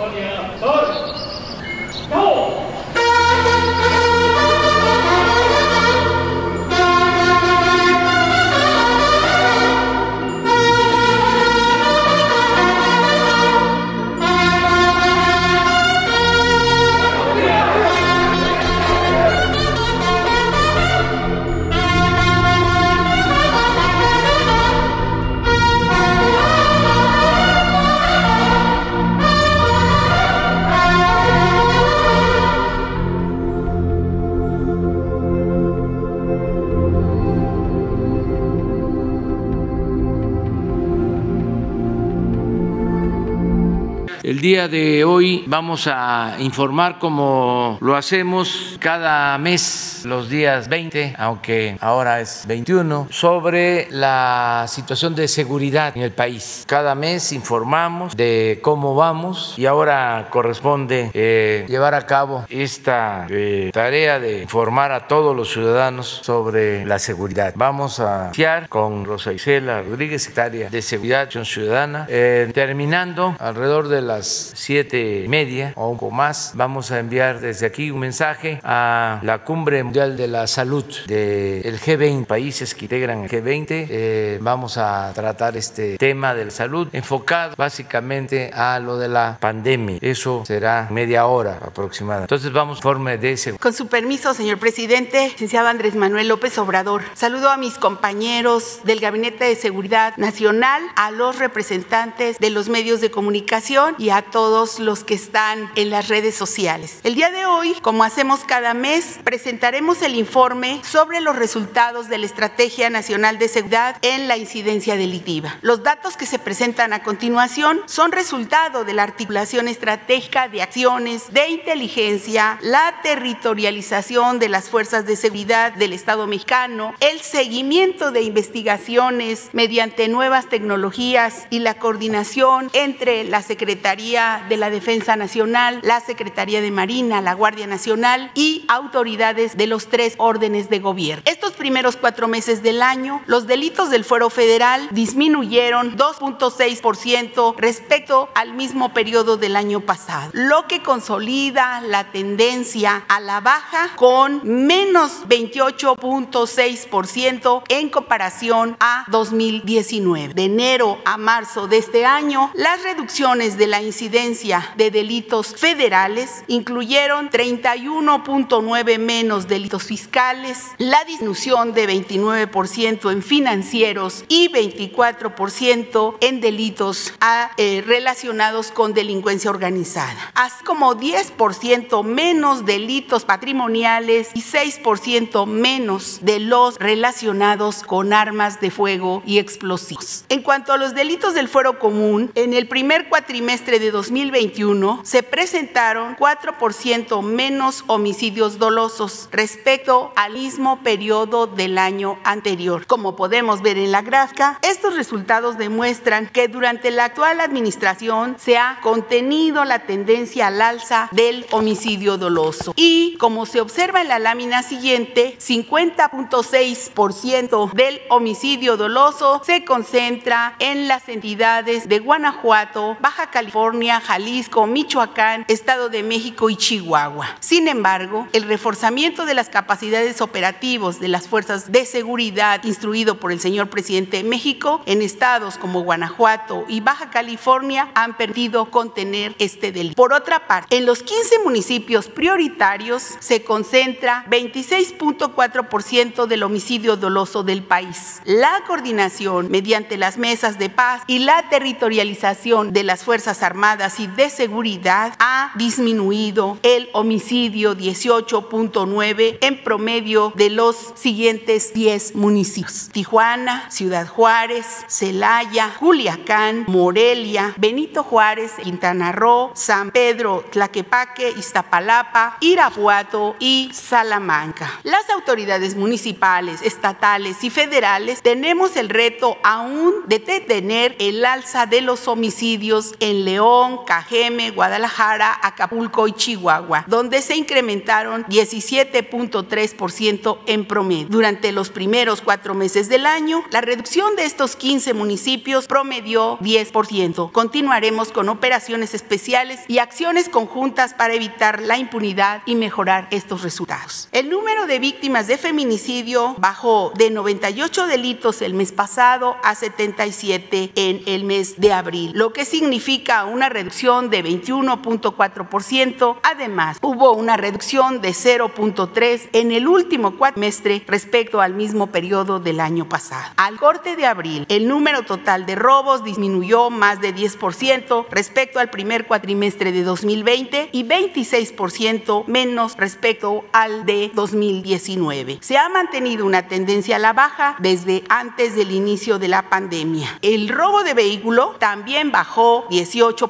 二三走 El día de hoy vamos a informar como lo hacemos cada mes, los días 20, aunque ahora es 21, sobre la situación de seguridad en el país. Cada mes informamos de cómo vamos y ahora corresponde eh, llevar a cabo esta eh, tarea de informar a todos los ciudadanos sobre la seguridad. Vamos a iniciar con Rosa Isela Rodríguez, secretaria de Seguridad Ciudadana, eh, terminando alrededor de la siete y media o un poco más, vamos a enviar desde aquí un mensaje a la Cumbre Mundial de la Salud del G20, países que integran el G20. Eh, vamos a tratar este tema de la salud enfocado básicamente a lo de la pandemia. Eso será media hora aproximada. Entonces vamos forma de ese. Con su permiso, señor presidente, licenciado Andrés Manuel López Obrador, saludo a mis compañeros del Gabinete de Seguridad Nacional, a los representantes de los medios de comunicación y a todos los que están en las redes sociales. El día de hoy, como hacemos cada mes, presentaremos el informe sobre los resultados de la Estrategia Nacional de Seguridad en la incidencia delictiva. Los datos que se presentan a continuación son resultado de la articulación estratégica de acciones de inteligencia, la territorialización de las fuerzas de seguridad del Estado mexicano, el seguimiento de investigaciones mediante nuevas tecnologías y la coordinación entre la Secretaría de la Defensa Nacional, la Secretaría de Marina, la Guardia Nacional y autoridades de los tres órdenes de gobierno. Estos primeros cuatro meses del año, los delitos del fuero federal disminuyeron 2.6% respecto al mismo periodo del año pasado, lo que consolida la tendencia a la baja con menos 28.6% en comparación a 2019. De enero a marzo de este año, las reducciones de la incidencia de delitos federales incluyeron 31.9 menos delitos fiscales, la disminución de 29% en financieros y 24% en delitos ah, eh, relacionados con delincuencia organizada, así como 10% menos delitos patrimoniales y 6% menos de los relacionados con armas de fuego y explosivos. En cuanto a los delitos del fuero común, en el primer cuatrimestre de 2021 se presentaron 4% menos homicidios dolosos respecto al mismo periodo del año anterior. Como podemos ver en la gráfica, estos resultados demuestran que durante la actual administración se ha contenido la tendencia al alza del homicidio doloso. Y como se observa en la lámina siguiente, 50.6% del homicidio doloso se concentra en las entidades de Guanajuato, Baja California, Jalisco, Michoacán, Estado de México y Chihuahua. Sin embargo, el reforzamiento de las capacidades operativas de las fuerzas de seguridad instruido por el señor presidente de México en estados como Guanajuato y Baja California han permitido contener este delito. Por otra parte, en los 15 municipios prioritarios se concentra 26.4% del homicidio doloso del país. La coordinación mediante las mesas de paz y la territorialización de las Fuerzas Armadas y de Seguridad ha disminuido el homicidio 18.9 en promedio de los siguientes 10 municipios. Tijuana, Ciudad Juárez, Celaya, Culiacán, Morelia, Benito Juárez, Quintana Roo, San Pedro, Tlaquepaque, Iztapalapa, Irapuato y Salamanca. Las autoridades municipales, estatales y federales tenemos el reto aún de detener el alza de los homicidios en León, Obregón, Cajeme, Guadalajara, Acapulco y Chihuahua, donde se incrementaron 17.3% en promedio. Durante los primeros cuatro meses del año, la reducción de estos 15 municipios promedió 10%. Continuaremos con operaciones especiales y acciones conjuntas para evitar la impunidad y mejorar estos resultados. El número de víctimas de feminicidio bajó de 98 delitos el mes pasado a 77 en el mes de abril, lo que significa una reducción de 21.4%. Además, hubo una reducción de 0.3 en el último cuatrimestre respecto al mismo periodo del año pasado. Al corte de abril, el número total de robos disminuyó más de 10% respecto al primer cuatrimestre de 2020 y 26% menos respecto al de 2019. Se ha mantenido una tendencia a la baja desde antes del inicio de la pandemia. El robo de vehículo también bajó 18%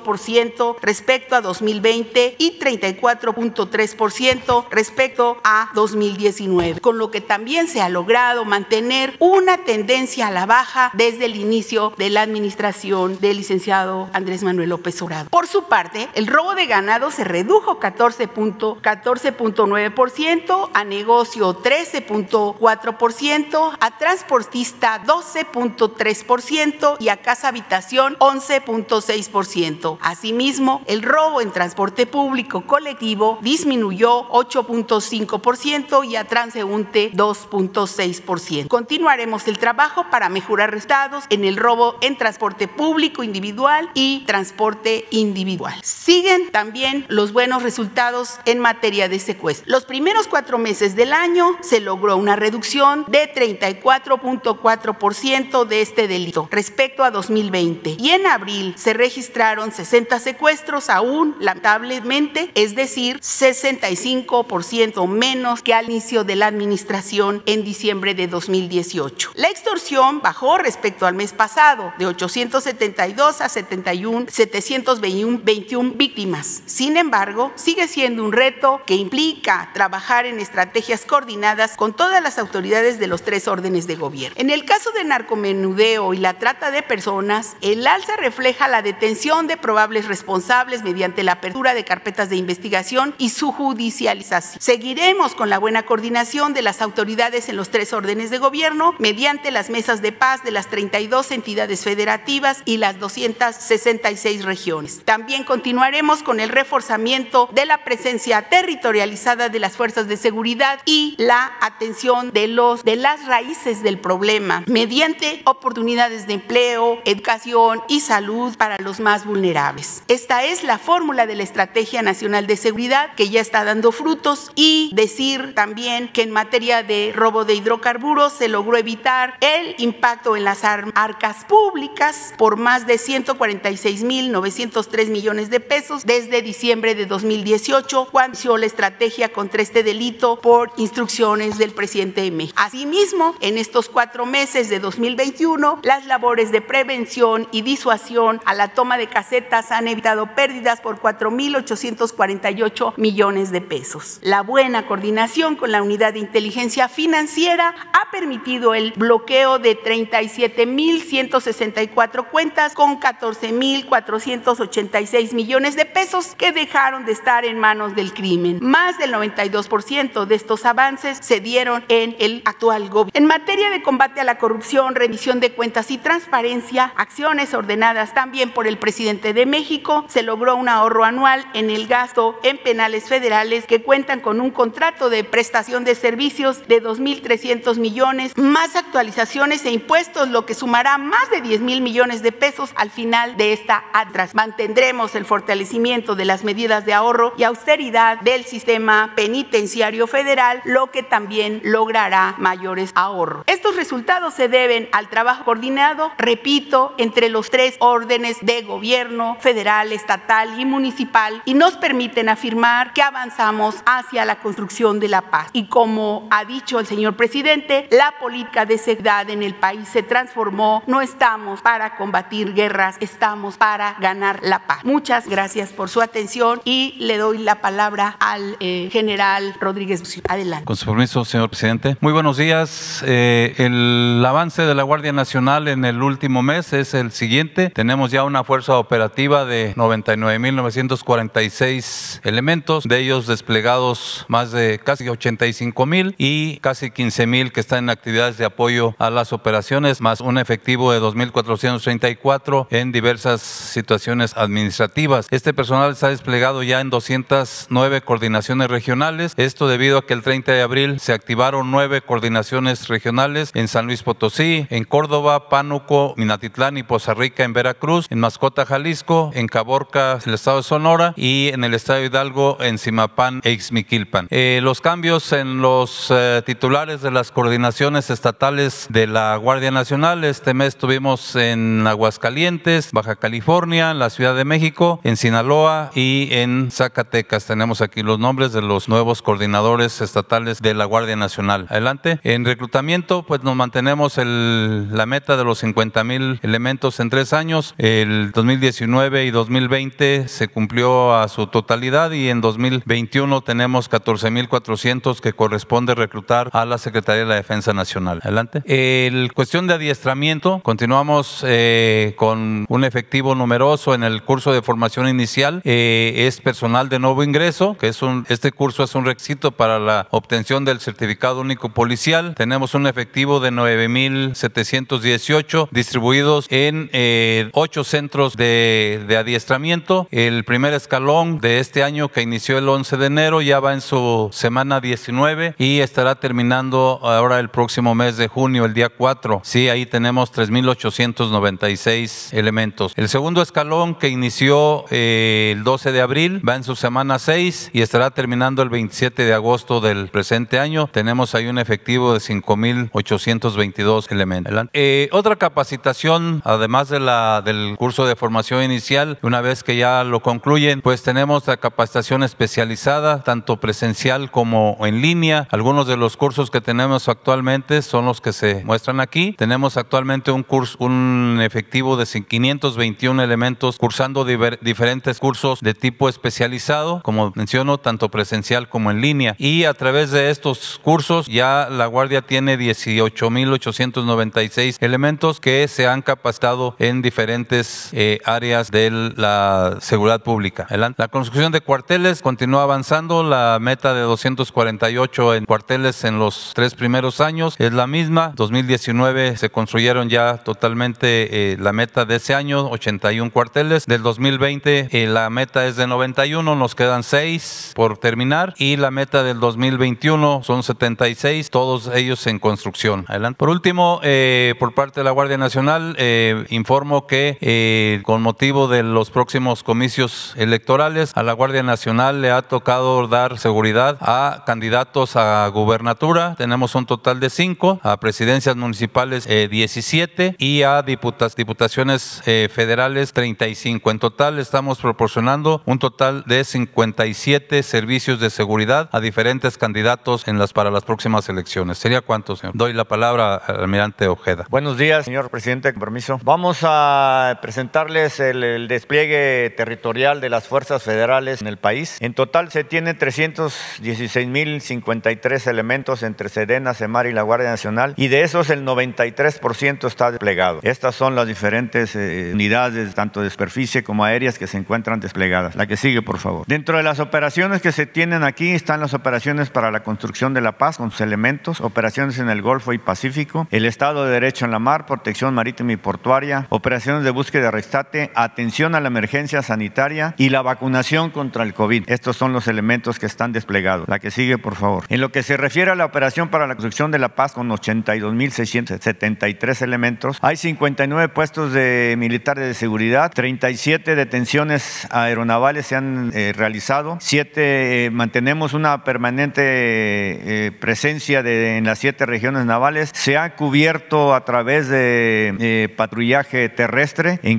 respecto a 2020 y 34.3% respecto a 2019, con lo que también se ha logrado mantener una tendencia a la baja desde el inicio de la administración del licenciado Andrés Manuel López Obrador. Por su parte, el robo de ganado se redujo 14.9%, a negocio 13.4%, a transportista 12.3% y a casa habitación 11.6%. Asimismo, el robo en transporte público colectivo disminuyó 8.5% y a transeúnte 2.6%. Continuaremos el trabajo para mejorar resultados en el robo en transporte público individual y transporte individual. Siguen también los buenos resultados en materia de secuestro. Los primeros cuatro meses del año se logró una reducción de 34.4% de este delito respecto a 2020 y en abril se registraron 60 secuestros aún lamentablemente, es decir, 65% menos que al inicio de la administración en diciembre de 2018. La extorsión bajó respecto al mes pasado de 872 a 71, 721 víctimas. Sin embargo, sigue siendo un reto que implica trabajar en estrategias coordinadas con todas las autoridades de los tres órdenes de gobierno. En el caso de narcomenudeo y la trata de personas, el alza refleja la detención de probables responsables mediante la apertura de carpetas de investigación y su judicialización. Seguiremos con la buena coordinación de las autoridades en los tres órdenes de gobierno mediante las mesas de paz de las 32 entidades federativas y las 266 regiones. También continuaremos con el reforzamiento de la presencia territorializada de las fuerzas de seguridad y la atención de los de las raíces del problema mediante oportunidades de empleo, educación y salud para los más vulnerables. Esta es la fórmula de la Estrategia Nacional de Seguridad que ya está dando frutos y decir también que en materia de robo de hidrocarburos se logró evitar el impacto en las arcas públicas por más de 146.903 millones de pesos desde diciembre de 2018 cuando inició la estrategia contra este delito por instrucciones del presidente de México. Asimismo, en estos cuatro meses de 2021, las labores de prevención y disuasión a la toma de casetas han evitado pérdidas por 4.848 millones de pesos. La buena coordinación con la unidad de inteligencia financiera ha permitido el bloqueo de 37.164 cuentas con 14.486 millones de pesos que dejaron de estar en manos del crimen. Más del 92% de estos avances se dieron en el actual gobierno. En materia de combate a la corrupción, revisión de cuentas y transparencia, acciones ordenadas también por el presidente de México, se logró un ahorro anual en el gasto en penales federales que cuentan con un contrato de prestación de servicios de 2.300 millones, más actualizaciones e impuestos, lo que sumará más de 10 mil millones de pesos al final de esta atras. Mantendremos el fortalecimiento de las medidas de ahorro y austeridad del sistema penitenciario federal, lo que también logrará mayores ahorros. Estos resultados se deben al trabajo coordinado, repito, entre los tres órdenes de gobierno, federal, estatal y municipal, y nos permiten afirmar que avanzamos hacia la construcción de la paz. Y como ha dicho el señor presidente, la política de seguridad en el país se transformó. No estamos para combatir guerras, estamos para ganar la paz. Muchas gracias por su atención y le doy la palabra al eh, general Rodríguez. Adelante. Con su permiso, señor presidente. Muy buenos días. Eh, el avance de la Guardia Nacional en el último mes es el siguiente. Tenemos ya una fuerza operativa operativa de 99.946 elementos, de ellos desplegados más de casi 85.000 y casi 15.000 que están en actividades de apoyo a las operaciones, más un efectivo de 2.434 en diversas situaciones administrativas. Este personal está desplegado ya en 209 coordinaciones regionales, esto debido a que el 30 de abril se activaron nueve coordinaciones regionales en San Luis Potosí, en Córdoba, Pánuco, Minatitlán y Poza Rica en Veracruz, en Mascota, Jalisco, en Caborca, el estado de Sonora y en el estado de Hidalgo, en Simapán e Ixmiquilpan. Eh, los cambios en los eh, titulares de las coordinaciones estatales de la Guardia Nacional, este mes tuvimos en Aguascalientes, Baja California, la Ciudad de México, en Sinaloa y en Zacatecas. Tenemos aquí los nombres de los nuevos coordinadores estatales de la Guardia Nacional. Adelante. En reclutamiento, pues nos mantenemos el, la meta de los 50 mil elementos en tres años. El 2019 y 2020 se cumplió a su totalidad y en 2021 tenemos 14 mil 400 que corresponde reclutar a la Secretaría de la Defensa Nacional. Adelante. El cuestión de adiestramiento, continuamos eh, con un efectivo numeroso en el curso de formación inicial. Eh, es personal de nuevo ingreso, que es un, este curso es un requisito para la obtención del certificado único policial. Tenemos un efectivo de 9.718 distribuidos en eh, ocho centros de, de, adiestramiento. El primer escalón de este año que inició el 11 de enero ya va en su semana 19 y estará terminando ahora el próximo mes de junio, el día 4. Sí, ahí tenemos 3.896 elementos. El segundo escalón que inició eh, el 12 de abril va en su semana 6 y estará terminando el 27 de agosto del presente año. Tenemos ahí un efectivo de 5.822 elementos. Eh, otra capacitación, además de la, del curso de formación inicial, una vez que ya lo concluyen, pues tenemos la capacitación especializada, tanto presencial como en línea. Algunos de los cursos que tenemos actualmente son los que se muestran aquí. Tenemos actualmente un curso, un efectivo de 521 elementos cursando diferentes cursos de tipo especializado, como menciono, tanto presencial como en línea. Y a través de estos cursos ya la Guardia tiene 18.896 elementos que se han capacitado en diferentes eh, áreas de la seguridad pública. La construcción de cuarteles continúa avanzando. La meta de 248 en cuarteles en los tres primeros años es la misma. 2019 se construyeron ya totalmente eh, la meta de ese año, 81 cuarteles. Del 2020 eh, la meta es de 91, nos quedan 6 por terminar. Y la meta del 2021 son 76, todos ellos en construcción. Adelante. Por último, eh, por parte de la Guardia Nacional, eh, informo que eh, con motivo de los próximos comicios electorales, a la Guardia Nacional le ha tocado dar seguridad a candidatos a gubernatura. Tenemos un total de 5, a presidencias municipales 17 y a diputas, diputaciones federales 35. En total estamos proporcionando un total de 57 servicios de seguridad a diferentes candidatos en las, para las próximas elecciones. ¿Sería cuánto, señor? Doy la palabra al almirante Ojeda. Buenos días, señor presidente, con permiso. Vamos a presentarles el, el, despliegue territorial de las fuerzas federales en el país. En total se tienen 316.053 elementos entre Sedena, Semar y la Guardia Nacional y de esos el 93% está desplegado. Estas son las diferentes eh, unidades, tanto de superficie como aéreas, que se encuentran desplegadas. La que sigue, por favor. Dentro de las operaciones que se tienen aquí están las operaciones para la construcción de la paz con sus elementos, operaciones en el Golfo y Pacífico, el Estado de Derecho en la mar, protección marítima y portuaria, operaciones de búsqueda y rescate, atención a la emergencia sanitaria y la vacunación contra el COVID. Estos son los elementos que están desplegados. La que sigue, por favor. En lo que se refiere a la operación para la construcción de la paz con 82.673 elementos, hay 59 puestos de militares de seguridad, 37 detenciones aeronavales se han eh, realizado, 7 eh, mantenemos una permanente eh, presencia en las siete regiones navales, se ha cubierto a través de patrullaje terrestre en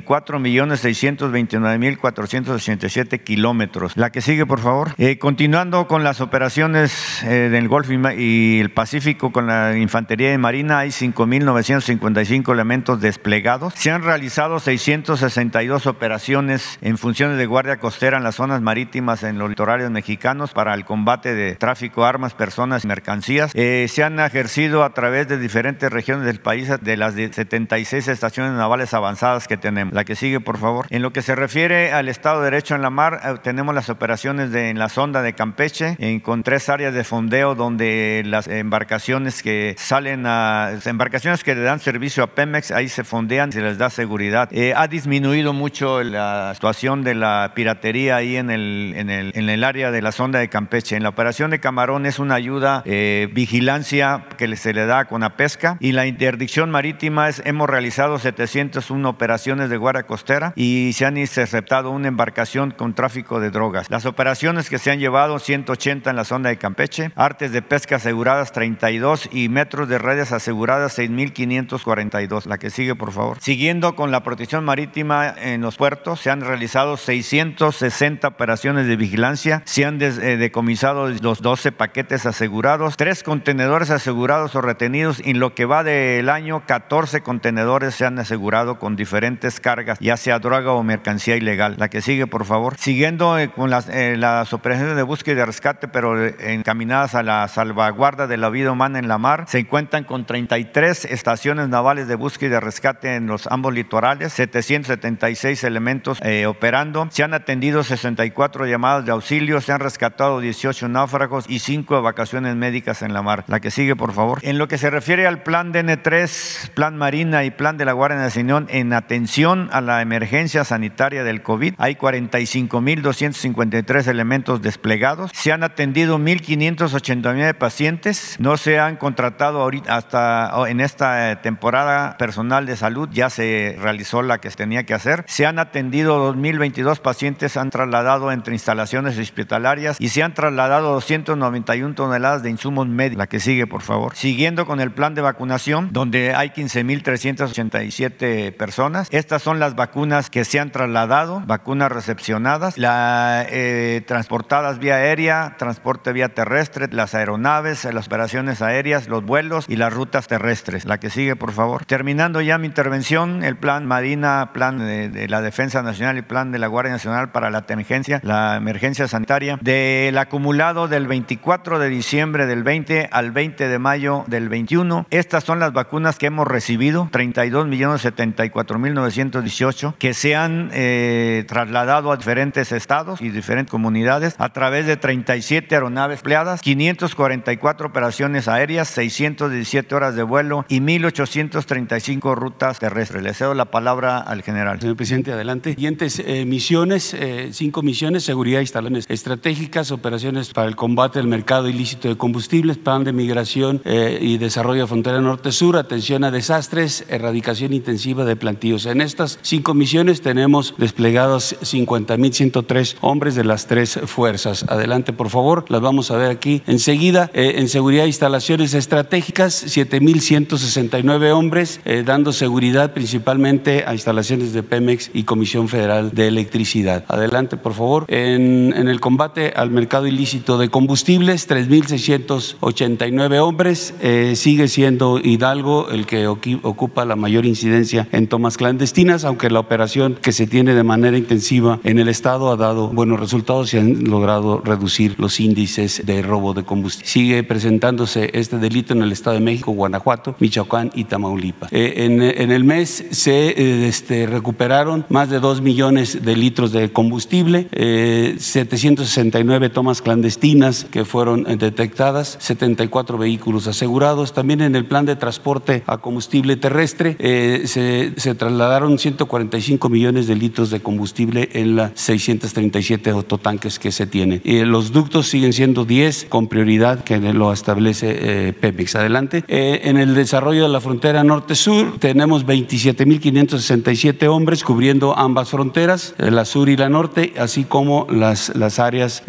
4.629.487 kilómetros. La que sigue, por favor. Eh, continuando con las operaciones eh, del Golfo y, el Pacífico con la Infantería de Marina, hay 5.955 elementos desplegados. Se han realizado 662 operaciones en funciones de guardia costera en las zonas marítimas en los litorales mexicanos para el combate de tráfico, armas, personas y mercancías. se han ejercido a través de diferentes regiones del país de las 76 estaciones navales avanzadas que tenemos. La que sigue, por favor. En lo que se refiere al Estado de Derecho en la mar, eh, tenemos las operaciones de, en la sonda de Campeche, en, con tres áreas de fondeo donde las embarcaciones que salen a, embarcaciones que le dan servicio a Pemex, ahí se fondean, se les da seguridad. Eh, ha disminuido mucho la situación de la piratería ahí en el, en el, en el área de la sonda de Campeche. En la operación de Camarón es una ayuda, eh, vigilancia que se le da con la pesca y la interdicción marítima es, hemos realizado 701 operaciones de guardia costera y se han interceptado una embarcación con tráfico de drogas. Las operaciones que se han llevado 180 en la zona de Campeche, artes de pesca aseguradas 32 y metros de redes aseguradas 6.542. La que sigue, por favor. Siguiendo con la protección marítima en los puertos, se han realizado 660 operaciones de vigilancia, se han eh, decomisado los 12 paquetes asegurados, tres contenedores asegurados o retenidos en lo que va del año 14 contenedores se han asegurado con diferentes cargas, ya sea droga o mercancía ilegal. La que sigue, por favor. Siguiendo eh, con las, eh, las operaciones de búsqueda y de rescate, pero encaminadas a la salvaguarda de la vida humana en la mar, se encuentran con 33 estaciones navales de búsqueda y de rescate en los ambos litorales, 776 elementos operando, se han atendido 64 llamadas de auxilio, se han rescatado 18 náufragos y 5 evacuaciones médicas en la mar. La que sigue, por favor. En lo que se refiere al plan DN3, plan Marina y plan de la Guardia Nacional en atención a la emergencia sanitaria del COVID, hay 45.253 elementos desplegados. Se han atendido 1.589 pacientes. No se han contratado ahorita hasta en esta eh, temporada personal de salud. Ya se realizó la que se tenía que hacer. Se han atendido 2.022 pacientes, han trasladado entre instalaciones hospitalarias y se han trasladado 291 toneladas de insumos médicos. La que sigue, por favor. Siguiendo con el plan de vacunación, donde hay 15.387 personas. Estas son las vacunas que se han trasladado, vacunas recepcionadas, la, eh, transportadas vía aérea, transporte vía terrestre, las aeronaves, las operaciones aéreas, los vuelos y las rutas terrestres. La que sigue, por favor. Terminando ya mi intervención, el plan Marina, plan de, de la Defensa Nacional y plan de la Guardia Nacional para la emergencia, la emergencia sanitaria, del acumulado del 24 de diciembre del 20 al 20 de mayo del 21. Estas son las vacunas que hemos recibido, 32 millones 74 mil 918, que se han eh, trasladado a diferentes estados y diferentes comunidades a través de 37 aeronaves empleadas, 544 operaciones aéreas, 617 horas de vuelo y 1.835 rutas terrestres. Le cedo la palabra al general. Señor presidente, adelante. Siguientes eh, misiones, eh, cinco misiones, seguridad, instalaciones estratégicas, operaciones para el combate del mercado ilícito de combustibles, plan de migración y desarrollo de frontera norte-sur, atención a desastres, erradicación intensiva de plantíos. En estas cinco misiones tenemos desplegados 50.103 hombres de las tres fuerzas. Adelante, por favor, las vamos a ver aquí enseguida. Eh, en seguridad, instalaciones estratégicas, 7.169 hombres, eh, dando seguridad principalmente a instalaciones de Pemex y Comisión Federal de Electricidad. Adelante, por favor. En, en el combate al mercado ilícito de combustibles, 3.689 hombres. Eh, sigue siendo Hidalgo el que ocupa la mayor incidencia en tomas clandestinas, aunque la operación que se tiene de manera intensiva en el Estado ha dado buenos resultados y han logrado reducir los índices de robo de combustible. Sigue presentándose este delito en el Estado de México, Guanajuato, Michoacán y Tamaulipas. Eh, en, el mes se eh, este, recuperaron más de 2 millones de litros de combustible, 769 tomas clandestinas que fueron detectadas, 74 vehículos asegurados. También en el plan de transporte a combustible terrestre eh, se, trasladaron 145 1.5 millones de litros de combustible en las 637 autotanques que se tienen. Eh, los ductos siguen siendo 10 con prioridad que lo establece eh, Pemex. Adelante. Eh, en el desarrollo de la frontera norte-sur tenemos 27.567 hombres cubriendo ambas fronteras, eh, la sur y la norte, así como las, las áreas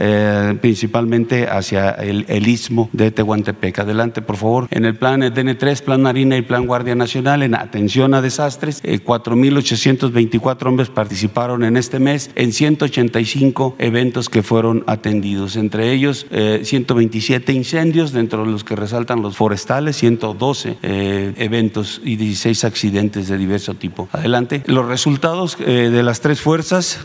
principalmente hacia el, el istmo de Tehuantepec. Adelante, por favor. En el plan DN3, Plan Marina y Plan Guardia Nacional, en atención a desastres, 4.820 24 hombres participaron en este mes en 185 eventos que fueron atendidos, entre ellos eh, 127 incendios, dentro de los que resaltan los forestales, 112 eh, eventos y 16 accidentes de diverso tipo. Adelante. Los resultados eh, de las tres fuerzas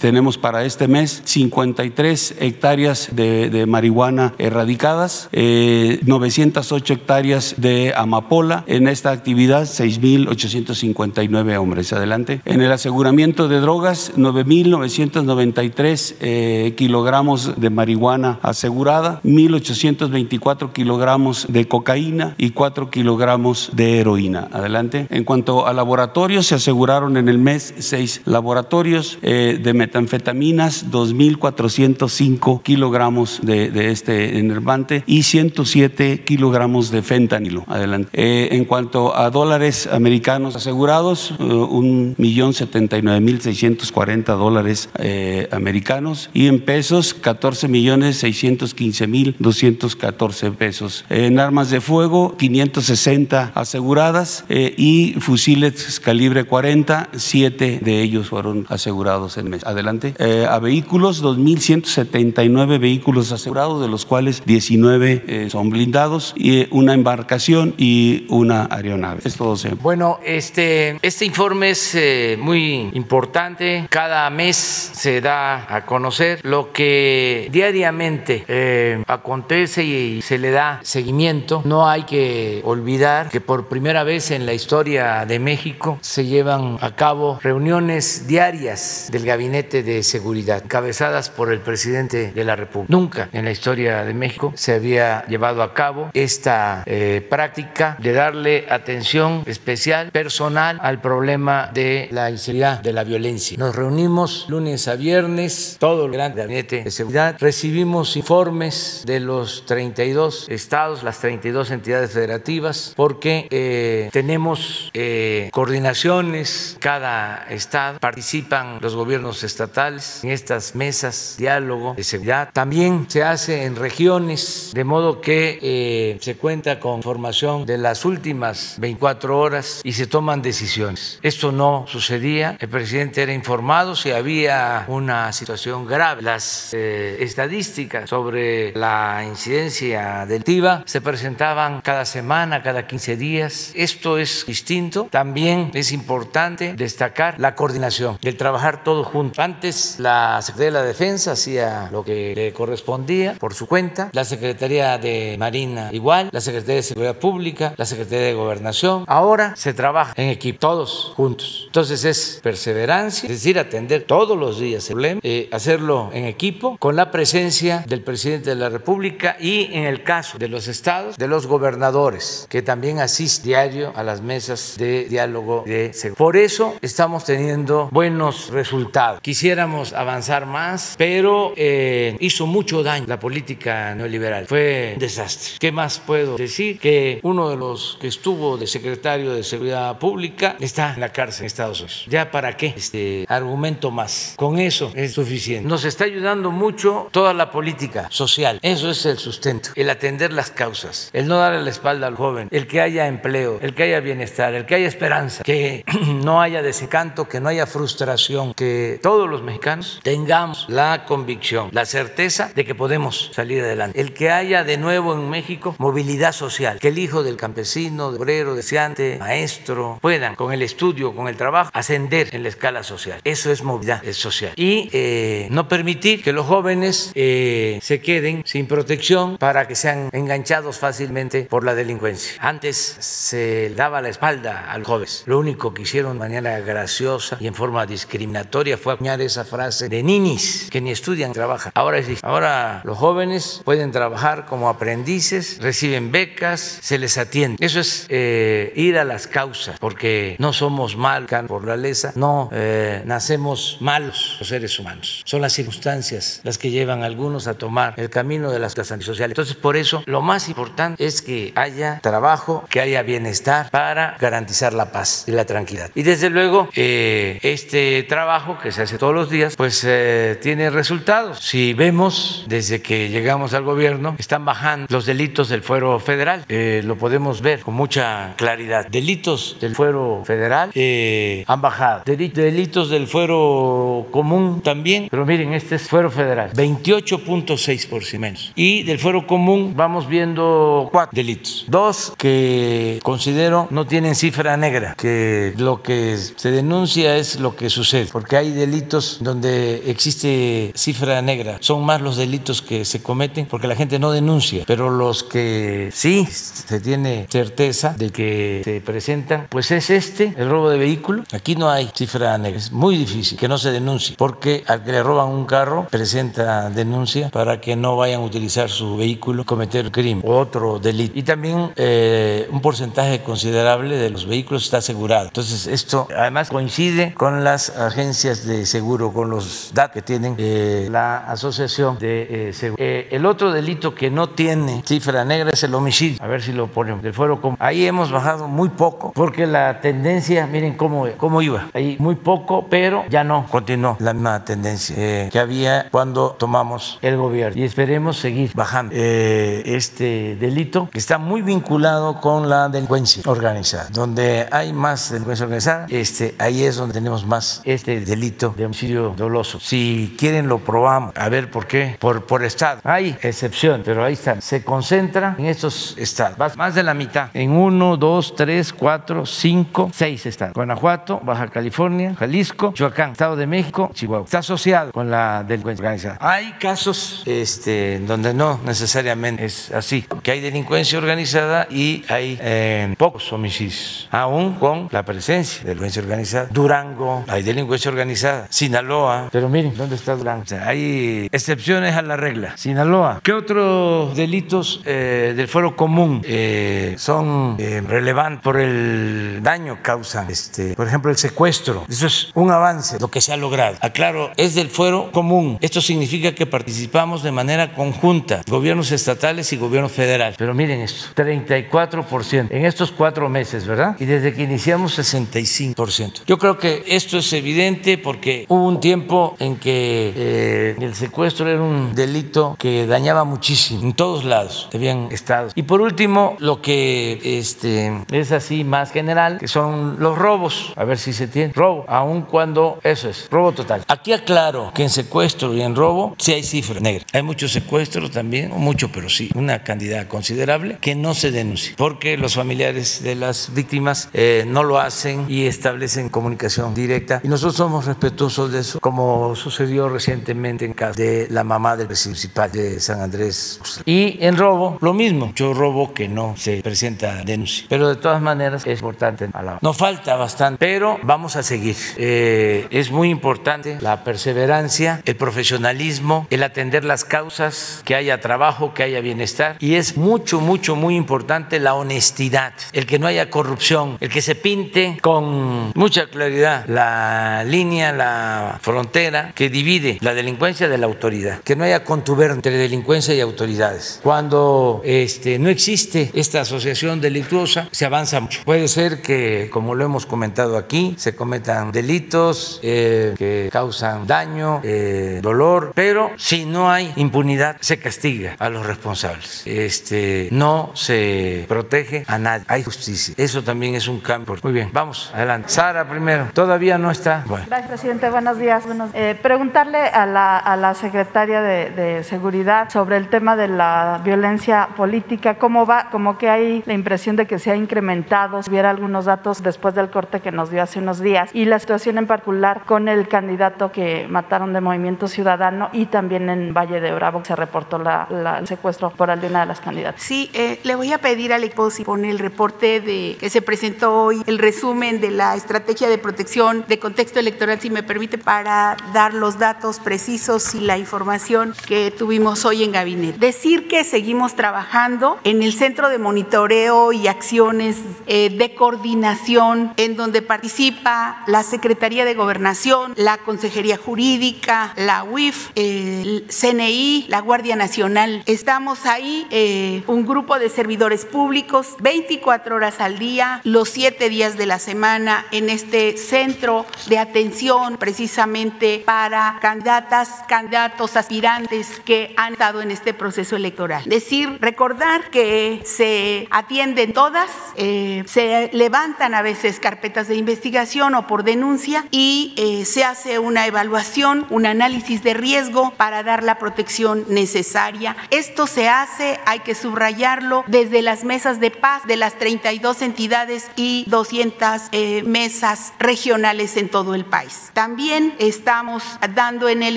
tenemos para este mes 53 hectáreas de, marihuana erradicadas, eh, 908 hectáreas de amapola. En esta actividad, 6.859 hombres. Adelante. En el aseguramiento de drogas, 9.993 eh, kilogramos de marihuana asegurada, 1.824 kilogramos de cocaína y 4 kilogramos de heroína. Adelante. En cuanto a laboratorios, se aseguraron en el mes seis laboratorios eh, de metanfetaminas, 2.405 kilogramos de, este enervante y 107 kilogramos de fentanilo. Adelante. Eh, en cuanto a dólares americanos asegurados, uh, un millón setenta y nueve mil seiscientos cuarenta dólares eh, americanos y en pesos 14 millones 615 mil 214 pesos. En armas de fuego 560 aseguradas eh, y fusiles calibre 40, 7 de ellos fueron asegurados en mes. Adelante. Eh, a vehículos 2.179 vehículos asegurados, de los cuales 19 eh, son blindados y una embarcación y una aeronave. Es todo. Bueno, este, este informe es muy importante. Cada mes se da a conocer lo que diariamente eh, acontece y se le da seguimiento. No hay que olvidar que por primera vez en la historia de México se llevan a cabo reuniones diarias del Gabinete de Seguridad, encabezadas por el presidente de la República. Nunca en la historia de México se había llevado a cabo esta eh, práctica de darle atención especial, personal, al problema de la inseguridad, de la violencia. Nos reunimos lunes a viernes, todo el gran gabinete de seguridad, recibimos informes de los 32 estados, las 32 entidades federativas, porque eh, tenemos eh, coordinaciones, cada estado, participan los gobiernos estatales en estas mesas, diálogo de seguridad. También se hace en regiones, de modo que eh, se cuenta con información de las últimas 24 horas y se toman decisiones. Esto no sucedía, el presidente era informado si había una situación grave. Las eh, estadísticas sobre la incidencia delictiva se presentaban cada semana, cada 15 días. Esto es distinto. También es importante destacar la coordinación, el trabajar todos juntos. Antes la Secretaría de la Defensa hacía lo que le correspondía por su cuenta, la Secretaría de Marina igual, la Secretaría de Seguridad Pública, la Secretaría de Gobernación. Ahora se trabaja en equipo, todos juntos. Entonces es perseverancia, es decir, atender todos los días el problema, eh, hacerlo en equipo, con la presencia del presidente de la República y en el caso de los estados, de los gobernadores, que también asisten diario a las mesas de diálogo de seguridad. Por eso estamos teniendo buenos resultados. Quisiéramos avanzar más, pero eh, hizo mucho daño la política neoliberal. Fue un desastre. ¿Qué más puedo decir? Que uno de los que estuvo de secretario de Seguridad Pública está en la cárcel en Estados Unidos. ¿Ya para qué? Este argumento más. Con eso es suficiente. Nos está ayudando mucho toda la política social. Eso es el sustento. El atender las causas. El no darle la espalda al joven. El que haya empleo. El que haya bienestar. El que haya esperanza. Que no haya desencanto. Que no haya frustración. Que todos los mexicanos tengamos la convicción, la certeza de que podemos salir adelante. El que haya de nuevo en México movilidad social. Que el hijo del campesino, del obrero, deseante, maestro, puedan con el estudio, con el trabajo, ascender en la escala social. Eso es movilidad social. Y eh, no permitir que los jóvenes eh, se queden sin protección para que sean enganchados fácilmente por la delincuencia. Antes se daba la espalda a los jóvenes. Lo único que hicieron de manera graciosa y en forma discriminatoria fue acuñar esa frase de ninis que ni estudian trabajan. Ahora es Ahora los jóvenes pueden trabajar como aprendices, reciben becas, se les atiende. Eso es eh, ir a las causas, porque no somos mal por naturaleza, no eh, nacemos malos los seres humanos. Son las circunstancias las que llevan a algunos a tomar el camino de las antisociales. Entonces, por eso, lo más importante es que haya trabajo, que haya bienestar para garantizar la paz y la tranquilidad. Y desde luego, eh, este trabajo que se hace todos los días, pues eh, tiene resultados. Si vemos desde que llegamos al gobierno, están bajando los delitos del fuero federal. Eh, lo podemos ver con mucha claridad. Delitos del fuero federal eh, bajado. Delitos del fuero común también. Pero miren, este es fuero federal. 28.6 por si menos. Y del fuero común vamos viendo cuatro delitos. Dos que considero no tienen cifra negra, que lo que se denuncia es lo que sucede. Porque hay delitos donde existe cifra negra. Son más los delitos que se cometen porque la gente no denuncia. Pero los que sí se tiene certeza de que se presentan, pues es este, el robo de vehículo. Aquí Aquí no hay cifra negra. Es muy difícil que no se denuncie, porque al que le roban un carro presenta denuncia para que no vayan a utilizar su vehículo cometer crimen o otro delito. Y también eh, un porcentaje considerable de los vehículos está asegurado. Entonces esto además coincide con las agencias de seguro, con los datos que tienen eh, la Asociación de eh, Seguro. el otro delito que no tiene cifra negra es el homicidio. A ver si lo ponemos del fuero común. Ahí hemos bajado muy poco porque la tendencia, miren cómo, cómo iba. Ahí muy poco, pero ya no continuó la misma tendencia que había cuando tomamos el gobierno. Y esperemos seguir bajando este delito que está muy vinculado con la delincuencia organizada. Donde hay más delincuencia organizada, este, ahí es donde tenemos más este delito de homicidio doloso. Si quieren lo probamos, a ver por qué, por, por estado. Hay excepción, pero ahí está. Se concentra en estos estados, más de la mitad, en uno, dos, tres, cuatro, cinco, seis estados. Guanajuato, Baja California, Jalisco, Michoacán, Estado de México, Chihuahua. Está asociado con la delincuencia organizada. Hay casos este, donde no necesariamente es así, que hay delincuencia organizada y hay eh, pocos homicidios, aún con la presencia de delincuencia organizada. Durango, hay delincuencia organizada. Sinaloa, pero miren, ¿dónde está Durango? hay excepciones a la regla. Sinaloa. ¿Qué otros delitos eh, del fuero común eh, son relevantes por el daño que causan? Este, por ejemplo, el secuestro. Eso es un avance, lo que se ha logrado. Aclaro, es del fuero común. Esto significa que participamos de manera conjunta, gobiernos estatales y gobierno federal. Pero miren esto, 34% en estos cuatro meses, ¿verdad? Y desde que iniciamos 65%. Yo creo que esto es evidente porque hubo un tiempo en que eh, el secuestro era un delito que dañaba muchísimo en todos lados, habían estados. Y por último, lo que este, es así más general, que son los robos. A ver si se tiene robo, aun cuando eso es robo total. Aquí aclaro que en secuestro y en robo sí hay cifras negras. Hay muchos secuestros también, mucho, pero sí, una cantidad considerable que no se denuncia, porque los familiares de las víctimas eh, no lo hacen y establecen comunicación directa. Y nosotros somos respetuosos de eso, como sucedió recientemente en caso de la mamá del principal de San Andrés. Y en robo, lo mismo, yo robo que no se presenta denuncia. Pero de todas maneras es importante. Nos falta bastante, pero vamos a seguir. Eh, es muy importante la perseverancia, el profesionalismo, el atender las causas, que haya trabajo, que haya bienestar. Y es mucho, mucho, muy importante la honestidad, el que no haya corrupción, el que se pinte con mucha claridad la línea, la frontera que divide la delincuencia de la autoridad, que no haya contubernio entre delincuencia y autoridades. Cuando este, no existe esta asociación delictuosa, se avanza mucho. Puede ser que, como lo hemos comentado aquí, se cometan delitos eh, que causan daño, eh, dolor, pero si no hay impunidad, se castiga a los responsables. Este, no se protege a nadie, hay justicia. Eso también es un cambio. Muy bien, vamos, adelante. Sara primero, todavía no está. Gracias, presidente. Buenos días. Eh, preguntarle a la, secretaria de, de, Seguridad sobre el tema de la violencia política, cómo va, como que hay la impresión de que se ha incrementado, si hubiera algunos datos después del corte que nos dio hace unos días, y la situación en particular con el candidato que mataron de Movimiento Ciudadano y también en Valle de Bravo se reportó la, la, el secuestro por de una de las candidatas. Sí, eh, le voy a pedir al equipo si pone el reporte de que se presentó hoy, el resumen de la estrategia de protección de contexto electoral, si me permite, para dar los datos precisos y la información que tuvimos hoy en gabinete. Decir que seguimos trabajando en el centro de monitoreo y acciones eh, de coordinación en donde participa la Secretaría de Gobernación, la Consejería Jurídica, la UIF, el CNI, la Guardia Nacional. Estamos ahí, eh, un grupo de servidores públicos, 24 horas al día, los siete días de la semana en este centro de atención precisamente para candidatas, candidatos, aspirantes que han estado en este proceso electoral. Decir, recordar que se atienden todas, eh, se levantan a veces carpetas de investigación o por denuncia y eh, se hace una evaluación, un análisis de riesgo para dar la protección necesaria. Esto se hace, hay que subrayarlo, desde las mesas de paz de las 32 entidades y 200 eh, mesas regionales en todo el país. También estamos dando en el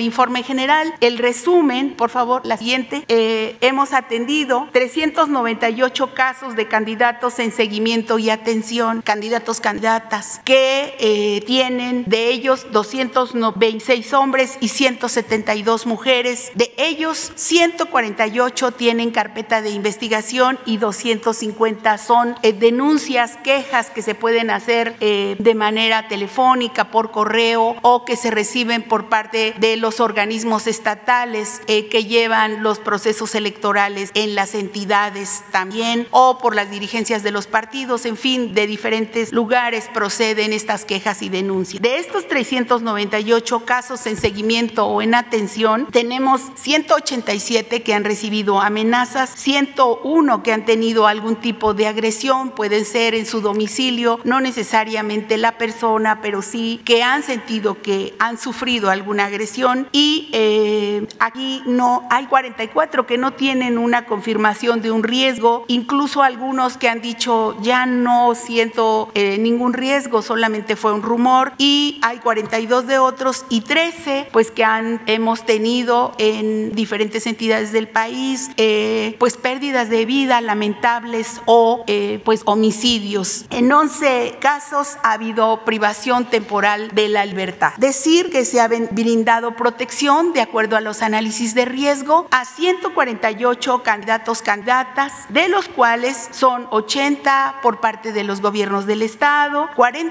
informe general el resumen, por favor, la siguiente. Eh, hemos atendido 398 casos de candidatos en seguimiento y atención, candidatos, candidatas, que eh, tienen de ellos 226 hombres y 172 mujeres. De ellos, 148 tienen carpeta de investigación y 250 son eh, denuncias, quejas que se pueden hacer eh, de manera telefónica, por correo o que se reciben por parte de los organismos estatales que llevan los procesos electorales en las entidades también o por las dirigencias de los partidos, en fin, de diferentes lugares proceden estas quejas y denuncias. De estos 398 casos en seguimiento o en atención, tenemos 187 que han recibido amenazas, 101 que han tenido algún tipo de agresión, pueden ser en su domicilio, no necesariamente la persona, pero sí que han sentido que han sufrido alguna agresión y eh, aquí no hay 44 que no tienen una confirmación de un riesgo, incluso algunos que han dicho ya no siento eh, ningún riesgo, solamente fue un rumor y hay 42 de otros y 13 pues que han, hemos tenido en diferentes entidades del país eh, pues pérdidas de vida lamentables o eh, pues homicidios. En 11 casos ha habido privación temporal de la libertad. Decir que se ha brindado protección de acuerdo a los análisis de riesgo a 148 candidatos candidatas, de los cuales son 80 por parte de los gobiernos del estado,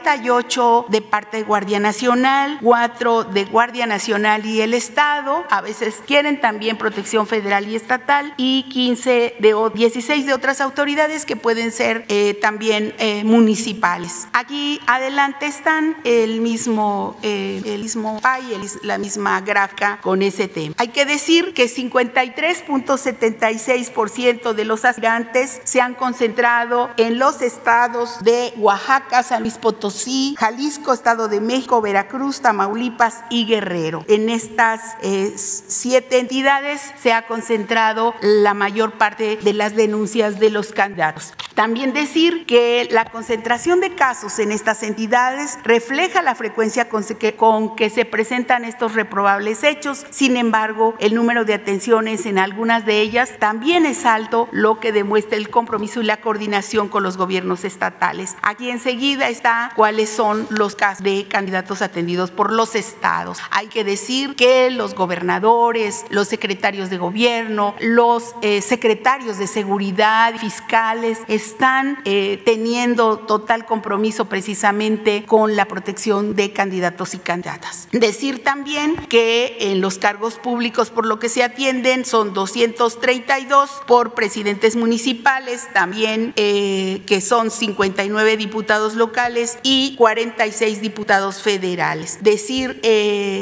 48 de parte de Guardia Nacional, 4 de Guardia Nacional y el estado, a veces quieren también protección federal y estatal y 15 de 16 de otras autoridades que pueden ser eh, también eh, municipales. Aquí adelante están el mismo eh, el mismo PAI, la misma gráfica con ese tema. Hay que decir que 53.76% de los aspirantes se han concentrado en los estados de Oaxaca, San Luis Potosí, Jalisco, Estado de México, Veracruz, Tamaulipas y Guerrero. En estas eh, siete entidades se ha concentrado la mayor parte de las denuncias de los candidatos. También decir que la concentración de casos en estas entidades refleja la frecuencia con que, con que se presentan estos reprobables hechos. Sin embargo, el número de atenciones en algunas de ellas también es alto, lo que demuestra el compromiso y la coordinación con los gobiernos estatales. Aquí enseguida está cuáles son los casos de candidatos atendidos por los estados. Hay que decir que los gobernadores, los secretarios de gobierno, los eh, secretarios de seguridad, fiscales, están eh, teniendo total compromiso precisamente con la protección de candidatos y candidatas. Decir también que en los cargos públicos por lo que se atienden son 232 por presidentes municipales, también eh, que son 59 diputados locales y 46 diputados federales. Decir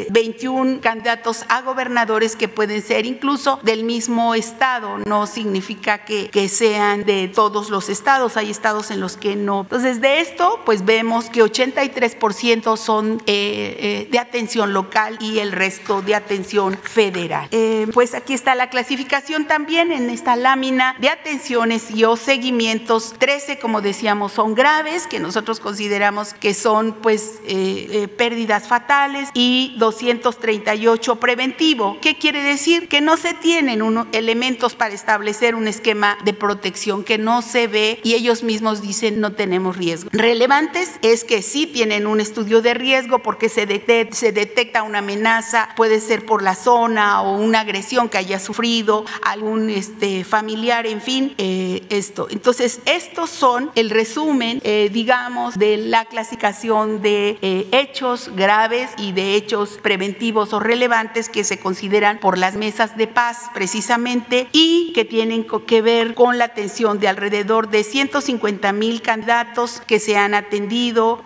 21 eh, candidatos a gobernadores que pueden ser incluso del mismo estado, no significa que, que sean de todos los estados, hay estados en los que no. Entonces de esto pues vemos que 83% son eh, de atención local y el resto de atención federal. pues aquí está la clasificación también en esta lámina de atenciones y o seguimientos. 13, como decíamos, son graves, que nosotros consideramos que son pues eh, eh, pérdidas fatales y 238 preventivo. ¿Qué quiere decir? Que no se tienen elementos para establecer un esquema de protección, que no se ve y ellos mismos dicen no tenemos riesgo. Relevantes es que sí tienen un estudio de riesgo porque se, se detecta una amenaza, puede ser por la zona o una agresión que haya sufrido, algún este, familiar, en fin, eh, esto. Entonces, estos son el resumen, digamos, de la clasificación de eh, hechos graves y de hechos preventivos o relevantes que se consideran por las mesas de paz precisamente y que tienen que ver con la atención de alrededor de 150 mil candidatos que se han atendido,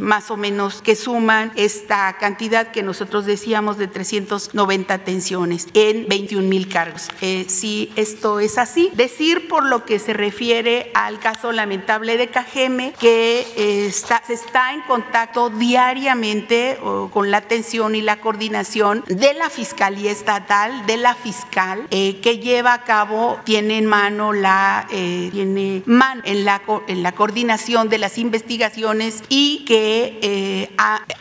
más o menos que suman esta cantidad que nosotros decíamos de 390 atenciones en 21 mil cargos. Eh, si esto es así, decir por lo que se refiere al caso lamentable de Cajeme que eh, está, se está en contacto diariamente con la atención y la coordinación de la Fiscalía Estatal, de la fiscal, eh, que lleva a cabo, tiene en mano la eh, tiene man en la, en la coordinación de las investigaciones y que eh,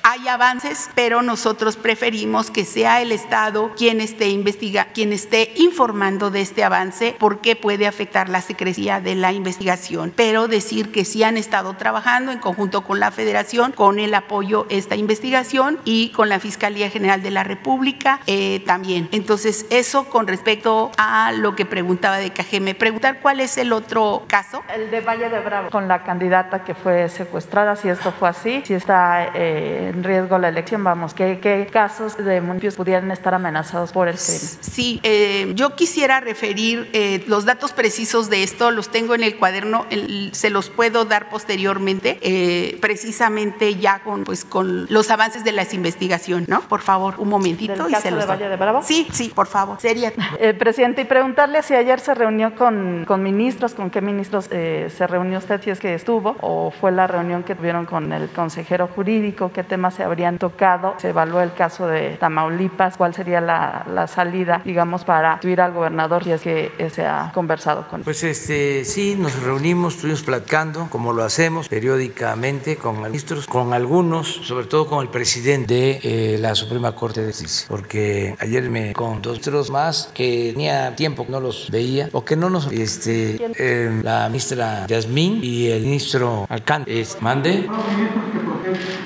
hay avances, pero nosotros preferimos que sea el Estado quien esté investiga, quien esté informando de este avance porque puede afectar la secrecía de la investigación. Pero decir que sí han estado trabajando en conjunto con la Federación, con el apoyo a esta investigación y con la Fiscalía General de la República eh, también. Entonces, eso con respecto a lo que preguntaba de Cajeme. Preguntar cuál es el otro caso. El de Valle de Bravo, con la candidata que fue secuestrada, si esto fue así, si está eh, en riesgo la elección, vamos, ¿qué, ¿qué, casos de municipios pudieran estar amenazados por el crimen? Sí, eh, yo quisiera referir eh, los datos precisos de esto, los tengo en el cuaderno, se los puedo dar posteriormente, precisamente ya con, pues, con los avances de las investigaciones, ¿no? Por favor, un momentito. y se los de Valle de Bravo? Sí, sí, por favor, sería. presidente, y preguntarle si ayer se reunió con, con ministros, con qué ministros se reunió usted, si es que estuvo, o fue la reunión que tuvieron con el consejero jurídico, qué temas se habrían tocado, se evaluó el caso de Tamaulipas, cuál sería la, la salida, digamos, para tuir al gobernador si es que se ha conversado con él. Pues este, sí, nos reunimos, estuvimos platicando, como lo hacemos periódicamente con ministros, algunos, sobre todo con el presidente de eh, la Suprema Corte de Justicia, porque ayer me con dos otros más que tenía tiempo que no los veía o que no nos, este, eh, la ministra Yasmín y el ministro Alcántara, mande.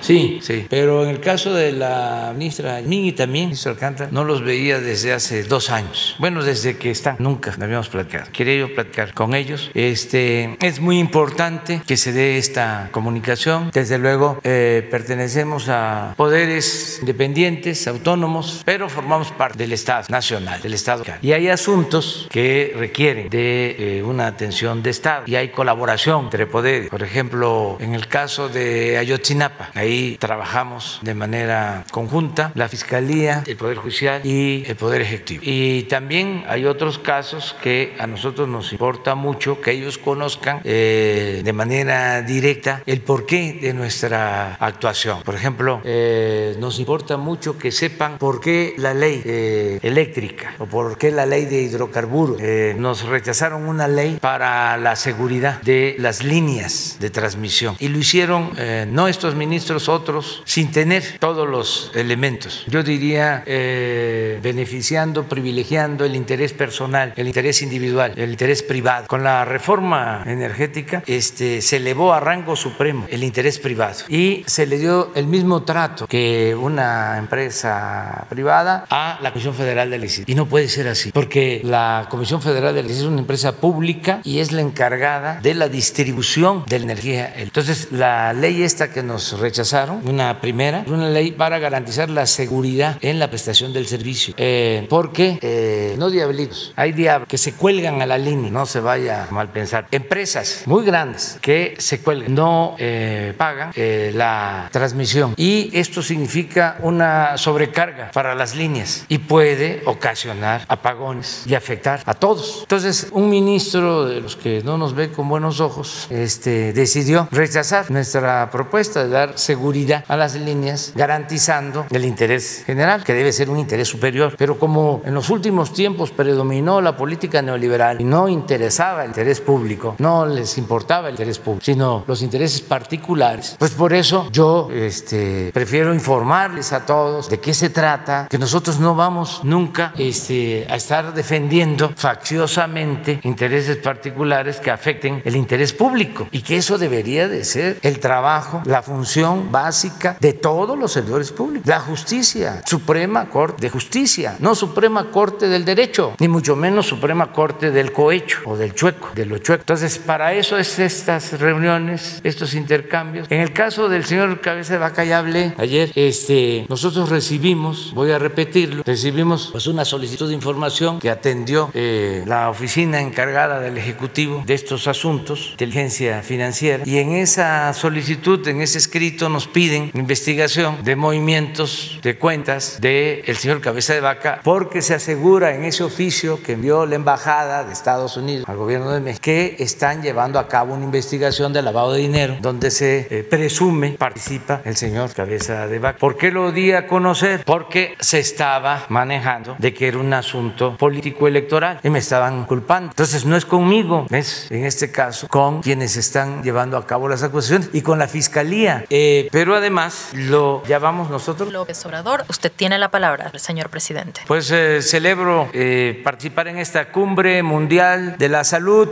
Sí, sí. Pero en el caso de la ministra Ming y también ministro Alcántara, no los veía desde hace dos años. Bueno, desde que están, nunca habíamos platicado. Quería yo platicar con ellos. Este, es muy importante que se dé esta comunicación. Desde luego, eh, pertenecemos a poderes independientes, autónomos, pero formamos parte del Estado nacional, del Estado. Y hay asuntos que requieren de eh, una atención de Estado y hay colaboración entre poderes. Por ejemplo, en el caso de Ayotzinapa, ahí trabajamos de manera conjunta, la Fiscalía, el Poder Judicial y el Poder Ejecutivo. Y también hay otros casos que a nosotros nos importa mucho que ellos conozcan eh, de manera directa el porqué de nuestra actuación. Por ejemplo, eh, nos importa mucho que sepan por qué la ley eh, eléctrica o por qué la ley de hidrocarburos nos rechazaron una ley para la seguridad de las líneas de transmisión y lo hicieron no estos ministros, otros, sin tener todos los elementos. Yo diría eh, beneficiando, privilegiando el interés personal, el interés individual, el interés privado. Con la reforma energética este, se elevó a rango supremo el interés privado y se le dio el mismo trato que una empresa privada a la Comisión Federal de Electricidad. Y no puede ser así, porque la Comisión Federal de Electricidad es una empresa pública y es la encargada de la distribución de la energía. Entonces, la ley esta que nos rechazaron, una primera, una ley para garantizar la seguridad en la prestación del servicio. Eh, porque eh, no diablitos, hay diablos que se cuelgan a la línea, no se vaya a mal pensar. Empresas muy grandes que se cuelgan, no eh, pagan la transmisión y esto significa una sobrecarga para las líneas y puede ocasionar apagones y afectar a todos. Entonces, un ministro de los que no nos ve con buenos ojos este, decidió rechazar nuestra propuesta de dar seguridad a las líneas, garantizando el interés general, que debe ser un interés superior. Pero como en los últimos tiempos predominó la política neoliberal y no interesaba el interés público, no les importaba el interés público, sino los intereses particulares, pues por eso yo este, prefiero informarles a todos de qué se trata, que nosotros no vamos nunca este, a estar defendiendo facciosamente intereses particulares que afecten el interés público y que eso debería de ser el trabajo, la función básica de todos los servidores públicos. La justicia, Suprema Corte de Justicia, no Suprema Corte del Derecho, ni mucho menos Suprema Corte del cohecho o del chueco, de lo chueco. Entonces, para eso es estas reuniones, estos intercambios. En el caso del señor Cabeza de Vaca, ya hablé ayer, este, nosotros recibimos, voy a repetirlo, recibimos pues, una solicitud de información que atendió eh, la oficina encargada del Ejecutivo de estos asuntos, inteligencia financiera, y en esa solicitud, en ese escrito, nos piden investigación de movimientos de cuentas del señor Cabeza de Vaca porque se asegura en ese oficio que envió la embajada de Estados Unidos al gobierno de México que están llevando a cabo una investigación de lavado de dinero donde se eh, presume participa el señor Cabeza de Vaca. ¿Por qué lo di a conocer? Porque se estaba manejando de que era un asunto político electoral y me estaban culpando. Entonces no es conmigo, es en este caso con quienes están llevando a cabo las acusaciones y con la fiscalía. Eh, pero además lo llamamos nosotros. López Obrador, usted tiene la palabra, señor presidente. Pues eh, celebro eh, participar en esta cumbre mundial de la salud.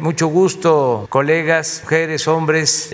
mucho gusto, colegas, mujeres, hombres,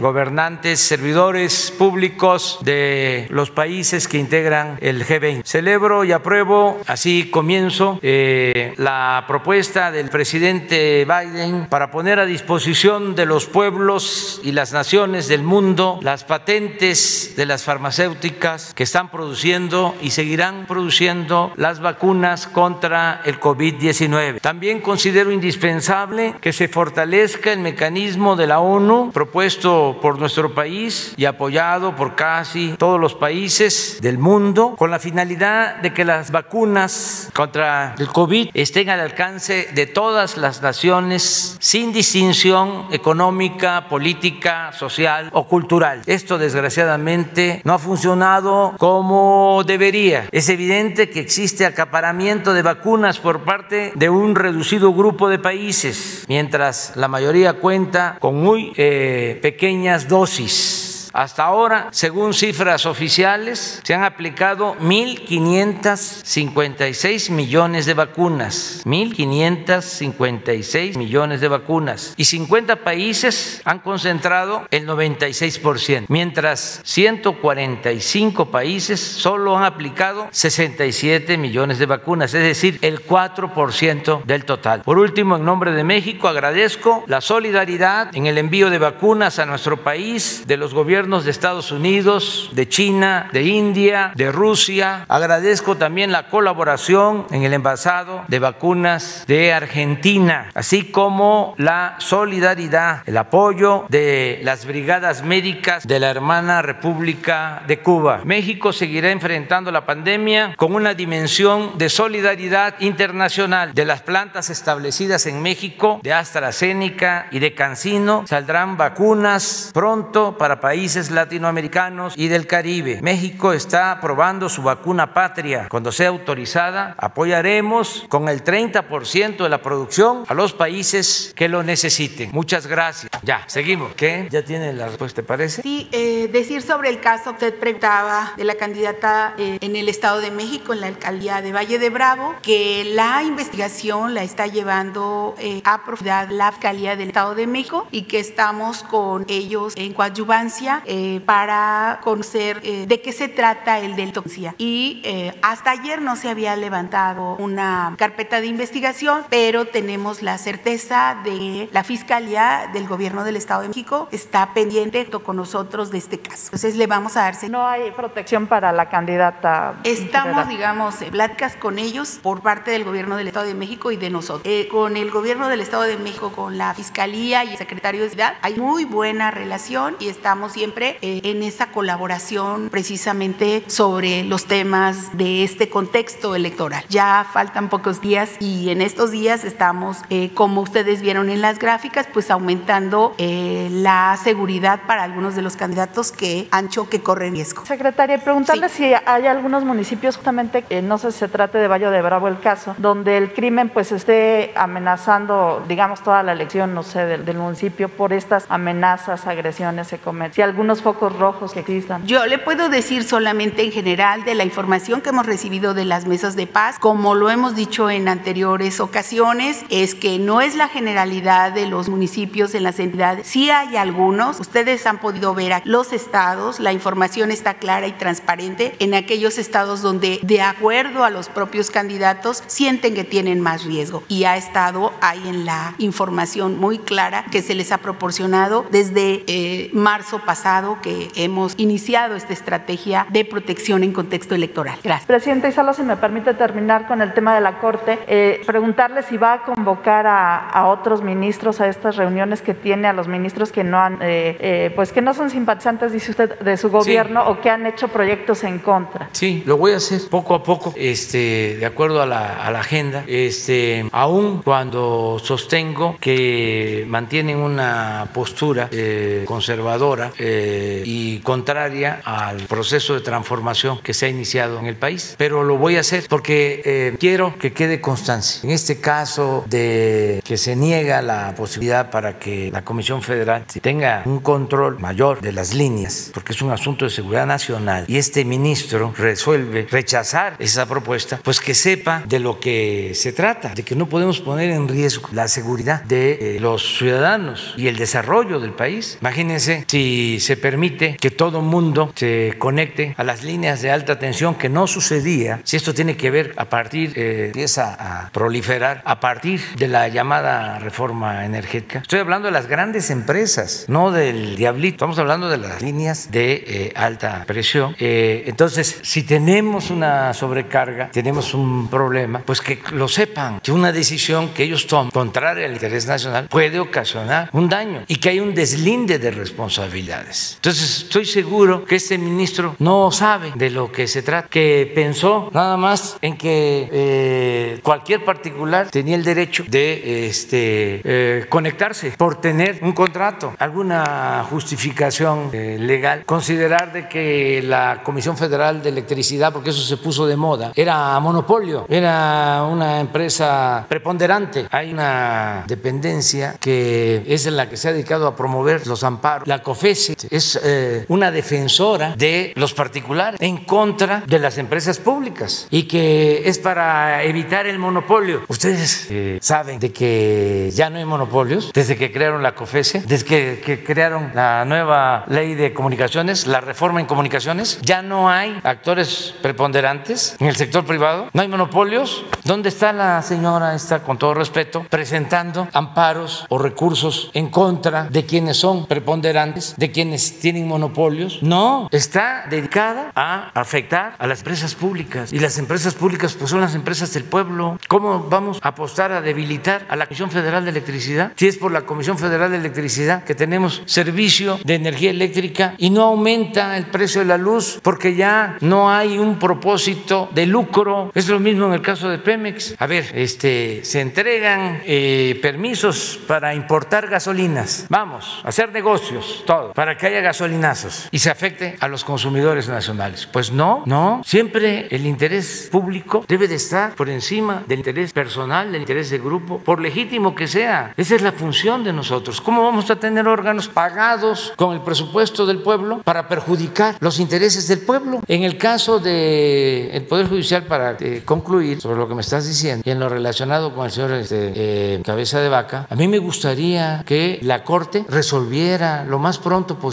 gobernantes, servidores públicos de los países que integran el G20. Celebro y apruebo, así comienzo, la propuesta del presidente Biden para poner a disposición de los pueblos y las naciones del mundo las patentes de las farmacéuticas que están produciendo y seguirán produciendo las vacunas contra el COVID-19. También considero indispensable que se fortalezca el mecanismo de la ONU propuesto por nuestro país y apoyado por casi todos los países del mundo con la finalidad de que las vacunas contra el COVID estén al alcance de todas las naciones sin distinción económica, política, social o cultural. Esto desgraciadamente no ha funcionado como debería. Es evidente que existe acaparamiento de vacunas por parte de un reducido grupo de países, mientras la mayoría cuenta con muy eh, pequeñas dosis hasta ahora, según cifras oficiales, se han aplicado 1.556 millones de vacunas, 1.556 millones de vacunas, y 50 países han concentrado el 96%, mientras 145 países solo han aplicado 67 millones de vacunas, es decir, el 4% del total. Por último, en nombre de México, agradezco la solidaridad en el envío de vacunas a nuestro país de los gobiernos de Estados Unidos, de China, de India, de Rusia. Agradezco también la colaboración en el envasado de vacunas de Argentina, así como la solidaridad, el apoyo de las brigadas médicas de la hermana República de Cuba. México seguirá enfrentando la pandemia con una dimensión de solidaridad internacional. De las plantas establecidas en México, de AstraZeneca y de Cancino, saldrán vacunas pronto para países latinoamericanos y del Caribe. México está probando su vacuna patria. Cuando sea autorizada, apoyaremos con el 30% de la producción a los países que lo necesiten. Muchas gracias. Ya, seguimos. ¿Qué? ¿Ya tiene la respuesta, parece? Sí, eh, decir sobre el caso, usted preguntaba de la candidata eh, en el Estado de México, en la alcaldía de Valle de Bravo, que la investigación la está llevando eh, a profundidad la alcaldía del Estado de México y que estamos con ellos en coadyuvancia eh, para conocer eh, de qué se trata el delito. Y eh, hasta ayer no se había levantado una carpeta de investigación, pero tenemos la certeza de la Fiscalía del Gobierno del Estado de México está pendiente con nosotros de este caso. Entonces le vamos a darse. No hay protección para la candidata. Estamos, digamos, en pláticas con ellos por parte del Gobierno del Estado de México y de nosotros. con el Gobierno del Estado de México, con la Fiscalía y el Secretario de Ciudad, hay muy buena relación y estamos siempre eh, en esa colaboración precisamente sobre los temas de este contexto electoral. Ya faltan pocos días y en estos días estamos, eh, como ustedes vieron en las gráficas, pues aumentando eh, la seguridad para algunos de los candidatos que han que corren riesgo. Secretaria, preguntarle si hay algunos municipios, justamente, no sé si se trate de Valle de Bravo el caso, donde el crimen pues esté amenazando, digamos, toda la elección, no sé, del, del municipio por estas amenazas, agresiones, se cometen. Si algunos focos rojos que existan. Yo le puedo decir solamente en general de la información que hemos recibido de las mesas de paz, como lo hemos dicho en anteriores ocasiones, es que no es la generalidad de los municipios en las entidades. Sí hay algunos, ustedes han podido ver a los estados, la información está clara y transparente en aquellos estados donde de acuerdo a los propios candidatos sienten que tienen más riesgo y ha estado ahí en la información muy clara que se les ha proporcionado desde eh, marzo pasado pasado que hemos iniciado esta estrategia de protección en contexto electoral. Gracias. Presidente, y solo si me permite terminar con el tema de la Corte, eh, preguntarle si va a convocar a, a, otros ministros a estas reuniones que tiene, a los ministros que no han, eh, eh, pues que no son simpatizantes, dice usted, de su gobierno sí. o que han hecho proyectos en contra. Sí, lo voy a hacer poco a poco, este, de acuerdo a la, a la agenda, este, aún cuando sostengo que mantienen una postura eh, conservadora eh, y contraria al proceso de transformación que se ha iniciado en el país. Pero lo voy a hacer porque eh, quiero que quede constancia. En este caso de que se niega la posibilidad para que la Comisión Federal tenga un control mayor de las líneas, porque es un asunto de seguridad nacional, y este ministro resuelve rechazar esa propuesta, pues que sepa de lo que se trata, de que no podemos poner en riesgo la seguridad de eh, los ciudadanos y el desarrollo del país. Imagínense si se permite que todo mundo se conecte a las líneas de alta tensión, que no sucedía, si esto tiene que ver a partir, eh, empieza a proliferar a partir de la llamada reforma energética. Estoy hablando de las grandes empresas, no del diablito, estamos hablando de las líneas de eh, alta presión. Eh, entonces, si tenemos una sobrecarga, tenemos un problema, pues que lo sepan, que una decisión que ellos toman contraria al interés nacional puede ocasionar un daño y que hay un deslinde de responsabilidades. Entonces, estoy seguro que este ministro no sabe de lo que se trata, que pensó nada más en que eh, cualquier particular tenía el derecho de este, eh, conectarse por tener un contrato, alguna justificación eh, legal, considerar de que la Comisión Federal de Electricidad, porque eso se puso de moda, era monopolio, era una empresa preponderante. Hay una dependencia que es la que se ha dedicado a promover los amparos. La COFESE es eh, una defensora de los particulares en contra de las empresas públicas y que es para evitar el monopolio. Ustedes eh, saben de que ya no hay monopolios desde que crearon la COFESE, desde que, que crearon la nueva ley de comunicaciones, la reforma en comunicaciones, ya no hay actores preponderantes en el sector privado, no hay monopolios. ¿Dónde está la señora esta, con todo respeto, presentando amparos o recursos en contra de quienes son preponderantes, de quienes tienen monopolios? No, está dedicada a afectar a las empresas públicas y las empresas públicas pues son las empresas del pueblo. ¿Cómo vamos a apostar a debilitar a la Comisión Federal de Electricidad si es por la Comisión Federal de Electricidad que tenemos servicio de energía eléctrica y no aumenta el precio de la luz porque ya no hay un propósito de lucro? Es lo mismo en el caso de Pemex. A ver, este, se entregan eh, permisos para importar gasolinas. Vamos a hacer negocios, todo, para que haya gasolinazos y se afecte a los consumidores nacionales. Pues no, no. Siempre el interés público debe de estar por encima del interés personal, del interés de grupo, por legítimo que sea. Esa es la función de nosotros. ¿Cómo vamos a tener órganos pagados con el presupuesto del pueblo para perjudicar los intereses del pueblo? En el caso del el Poder Judicial, para eh, concluir sobre lo que me estás diciendo y en lo relacionado con el señor este, eh, Cabeza de Vaca, a mí me gustaría que la Corte resolviera lo más pronto posible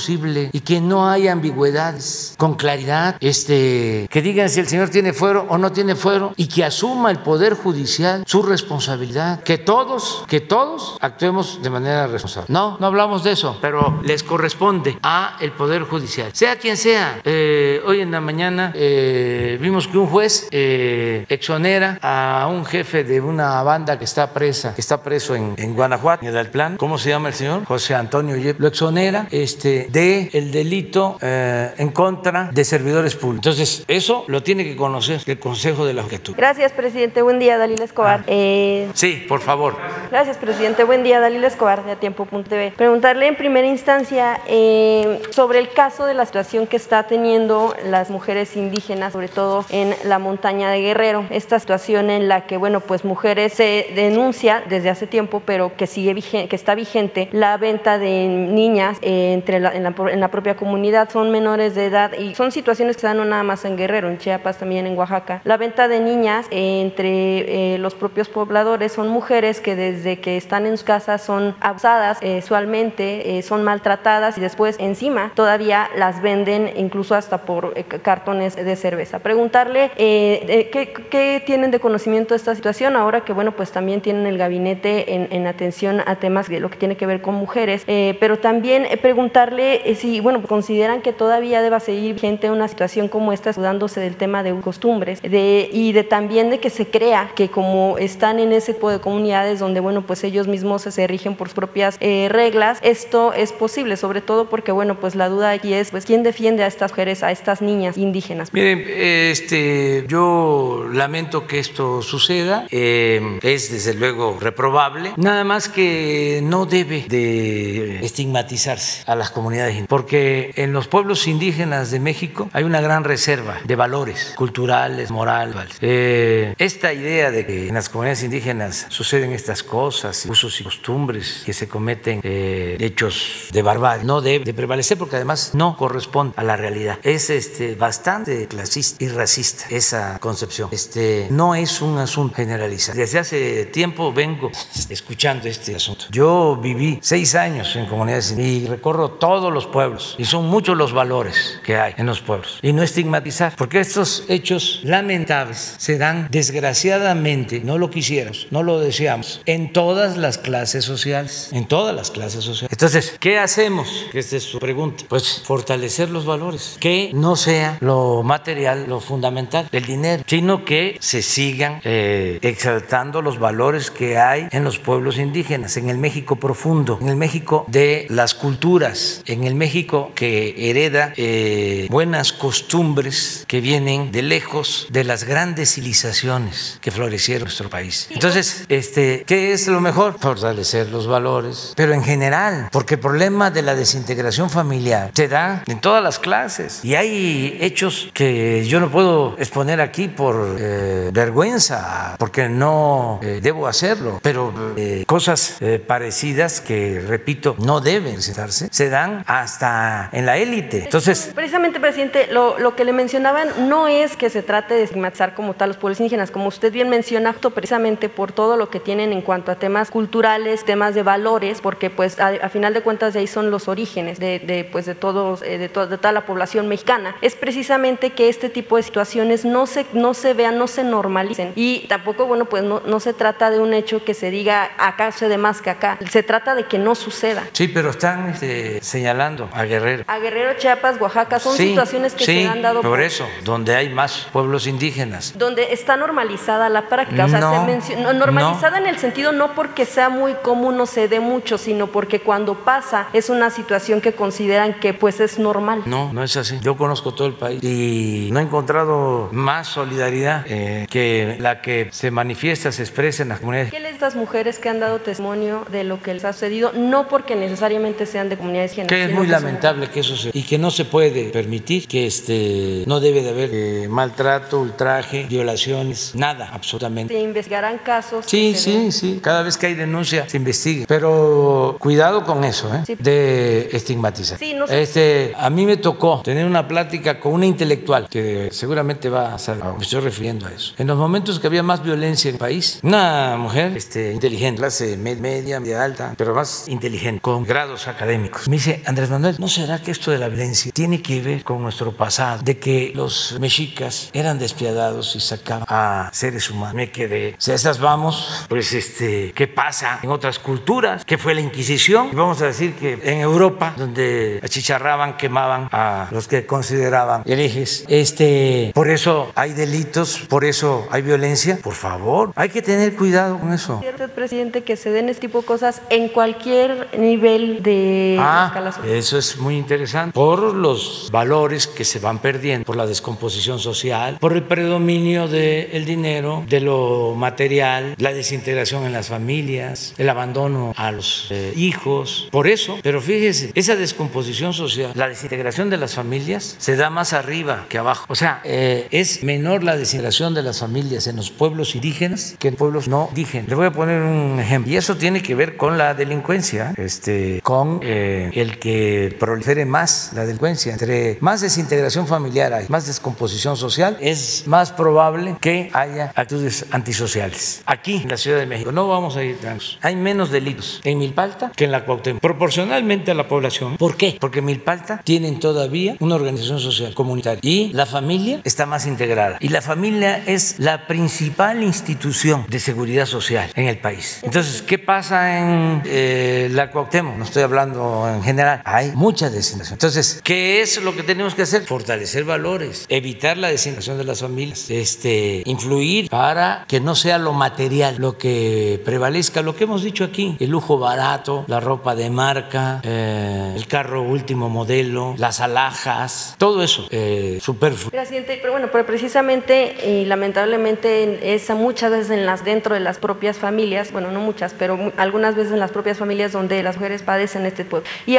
y que no haya ambigüedades, con claridad, este, que digan si el señor tiene fuero o no tiene fuero y que asuma el Poder Judicial su responsabilidad, que todos, que todos actuemos de manera responsable. No, no hablamos de eso, pero les corresponde a el Poder Judicial, sea quien sea. Eh, hoy en la mañana eh, vimos que un juez eh, exonera a un jefe de una banda que está presa, que está preso en, en Guanajuato, en el plan. ¿Cómo se llama el señor? José Antonio Yep. Lo exonera este, de el delito eh, en contra de servidores públicos. Entonces, eso lo tiene que conocer el Consejo de la Juventud. Gracias, presidente. Buen día, Dalila Escobar. Ah. Eh, sí, por favor. Gracias, presidente. Buen día, Dalila Escobar, de Atiempo.tv. Preguntarle en primera instancia eh, sobre el caso de la situación que está teniendo las mujeres indígenas, sobre todo en la montaña de Guerrero. Esta situación en la que, bueno, pues mujeres se denuncia desde hace tiempo, pero que sigue vigente, que está vigente la venta de niñas eh, entre la, en, la, propia comunidad. Son menores de edad y son situaciones que se dan no nada más en Guerrero, en Chiapas, también en Oaxaca. La venta de niñas eh, entre eh, los propios pobladores son mujeres que desde que están en sus casas son abusadas sexualmente, son maltratadas y después encima todavía las venden incluso hasta por cartones de cerveza. Preguntarle ¿qué, ¿qué, tienen de conocimiento de esta situación ahora que bueno pues también tienen el gabinete en, en atención a temas de lo que tiene que ver con mujeres, eh, pero también preguntarle eh, si, bueno, consideran que todavía deba seguir gente una situación como esta, dándose del tema de costumbres y de también de que se crea que como están en ese tipo de comunidades donde, bueno, pues ellos mismos se rigen por sus propias eh, reglas, esto es posible, sobre todo porque, bueno, pues la duda aquí es, pues, ¿quién defiende a estas mujeres, a estas niñas indígenas? Miren, este, yo lamento que esto suceda, eh, es desde luego reprobable, nada más que no debe de estigmatizarse a las comunidades indígenas, porque en los pueblos indígenas de México hay una gran reserva de valores culturales, morales. Eh, esta idea de que en las comunidades indígenas suceden estas cosas, usos y costumbres, que se cometen eh, hechos de barbarie, no debe de prevalecer porque además no corresponde a la realidad. Es este, bastante clasista y racista esa concepción. Este, no es un asunto generalizado. Desde hace tiempo vengo escuchando este asunto. Yo viví seis años en comunidades y recorro todos los pueblos y son muchos los valores que hay en los pueblos. Y no estigmatizar, porque estos hechos lamentables se dan desgraciadamente, no lo quisiéramos, no lo deseamos, en todas las clases sociales, en todas las clases sociales. Entonces, ¿qué hacemos? Esta es su pregunta. Pues fortalecer los valores, que no sea lo material, lo fundamental, el dinero, sino que se sigan eh, exaltando los valores que hay en los pueblos indígenas, en el México profundo, en el México de las culturas, en el México que hereda eh, buenas costumbres que vienen de lejos de las grandes civilizaciones que florecieron en nuestro país. Entonces, este, ¿qué es lo mejor? Fortalecer los valores, pero en general, porque el problema de la desintegración familiar se da en todas las clases y hay hechos que yo no puedo exponer aquí por eh, vergüenza, porque no eh, debo hacerlo, pero eh, cosas parecidas que, repito, no deben darse, se dan hasta en la élite. Entonces, precisamente, presidente, lo, lo, que le mencionaban no es que se trate de estigmatizar como tal los pueblos indígenas, como usted bien menciona, precisamente por todo lo que tienen en cuanto a temas culturales, temas de valores, porque pues a, final de cuentas de ahí son los orígenes de, de pues de todos, de, de, toda la población mexicana. Es precisamente que este tipo de situaciones no se, no se vean, no se normalicen. Y tampoco, bueno, pues no, no se trata de un hecho que se diga acá sucede más que acá. Se trata de que no suceda. Sí, pero están este, señalando a Guerrero. A Guerrero, Chiapas, Oaxaca, son sí, situaciones que sí, se han dado. Por, por eso, donde hay más pueblos indígenas. Donde está normalizada la práctica. O sea, no, se menciona, normalizada no. en el sentido no porque sea muy común o se dé mucho, sino porque cuando pasa es una situación que consideran que pues es normal. No, no es así. Yo conozco todo el país y no he encontrado más solidaridad eh, que la que se manifiesta, se expresa en las comunidades. ¿Qué les estas mujeres que han dado testimonio de lo que les ha sucedido? No porque necesariamente sean de comunidades indígenas. Es muy lamentable que eso se y que no se puede permitir que este no debe de haber eh, maltrato, ultraje, violaciones, nada, absolutamente. Se investigarán casos. Sí, sí, den. sí. Cada vez que hay denuncia se investiga. Pero cuidado con eso, ¿eh? Sí. De estigmatizar. Sí, no sé. Este, a mí me tocó tener una plática con una intelectual que seguramente va a saber. Me estoy refiriendo a eso. En los momentos que había más violencia en el país, una mujer este, inteligente, clase media, media alta, pero más inteligente, con grados académicos. Me dice, Andrés Manuel, ¿no será que esto de la violencia tiene que ver con nuestro pasado? De que los mexicas eran despiadados y sacaban a seres humanos. Me quedé. Si a estas vamos, pues este, ¿qué pasa en otras culturas? ¿Qué fue la Inquisición? Y vamos a decir que en Europa, donde achicharraban, quemaban a los que consideraban herejes, este, por eso hay delitos, por eso hay violencia. Por favor, hay que tener cuidado con eso. ¿Cierto, presidente, que se den este tipo de cosas en cualquier nivel de ah, escala Eso es muy interesante. Por los valores que se van perdiendo, por la descomposición social, por el predominio del de dinero, de lo material, la desintegración en las familias, el abandono a los eh, hijos. Por eso, pero fíjese, esa descomposición social, la desintegración de las familias se da más arriba que abajo. O sea, eh, es menor la desintegración de las familias en los pueblos indígenas que en pueblos no indígenas. Le voy a poner un ejemplo. Y eso tiene que ver con la delincuencia, este, con eh, el que prolifere más la delincuencia. Entre más desintegración familiar hay, más descomposición social, es más probable que haya actitudes antisociales. Aquí, en la Ciudad de México, no vamos a ir trans. Hay menos delitos en Milpalta que en la Cuauhtémoc, proporcionalmente a la población. ¿Por qué? Porque en Milpalta tienen todavía una organización social comunitaria y la familia está más integrada. Y la familia es la principal institución de seguridad social en el país. Entonces, ¿qué pasa en eh, la Cuauhtémoc? No estoy hablando en general Hay mucha desinformación. Entonces, ¿qué es lo que tenemos que hacer? Fortalecer valores, evitar la desinformación de las familias, este, influir para que no sea lo material lo que prevalezca, lo que hemos dicho aquí, el lujo barato, la ropa de marca, eh, el carro último modelo, las alhajas, todo eso eh, superfluo. Presidente, pero bueno, pero precisamente y lamentablemente es muchas veces en las dentro de las propias familias, bueno, no muchas, pero algunas veces en las propias familias donde las mujeres padecen este pueblo. Y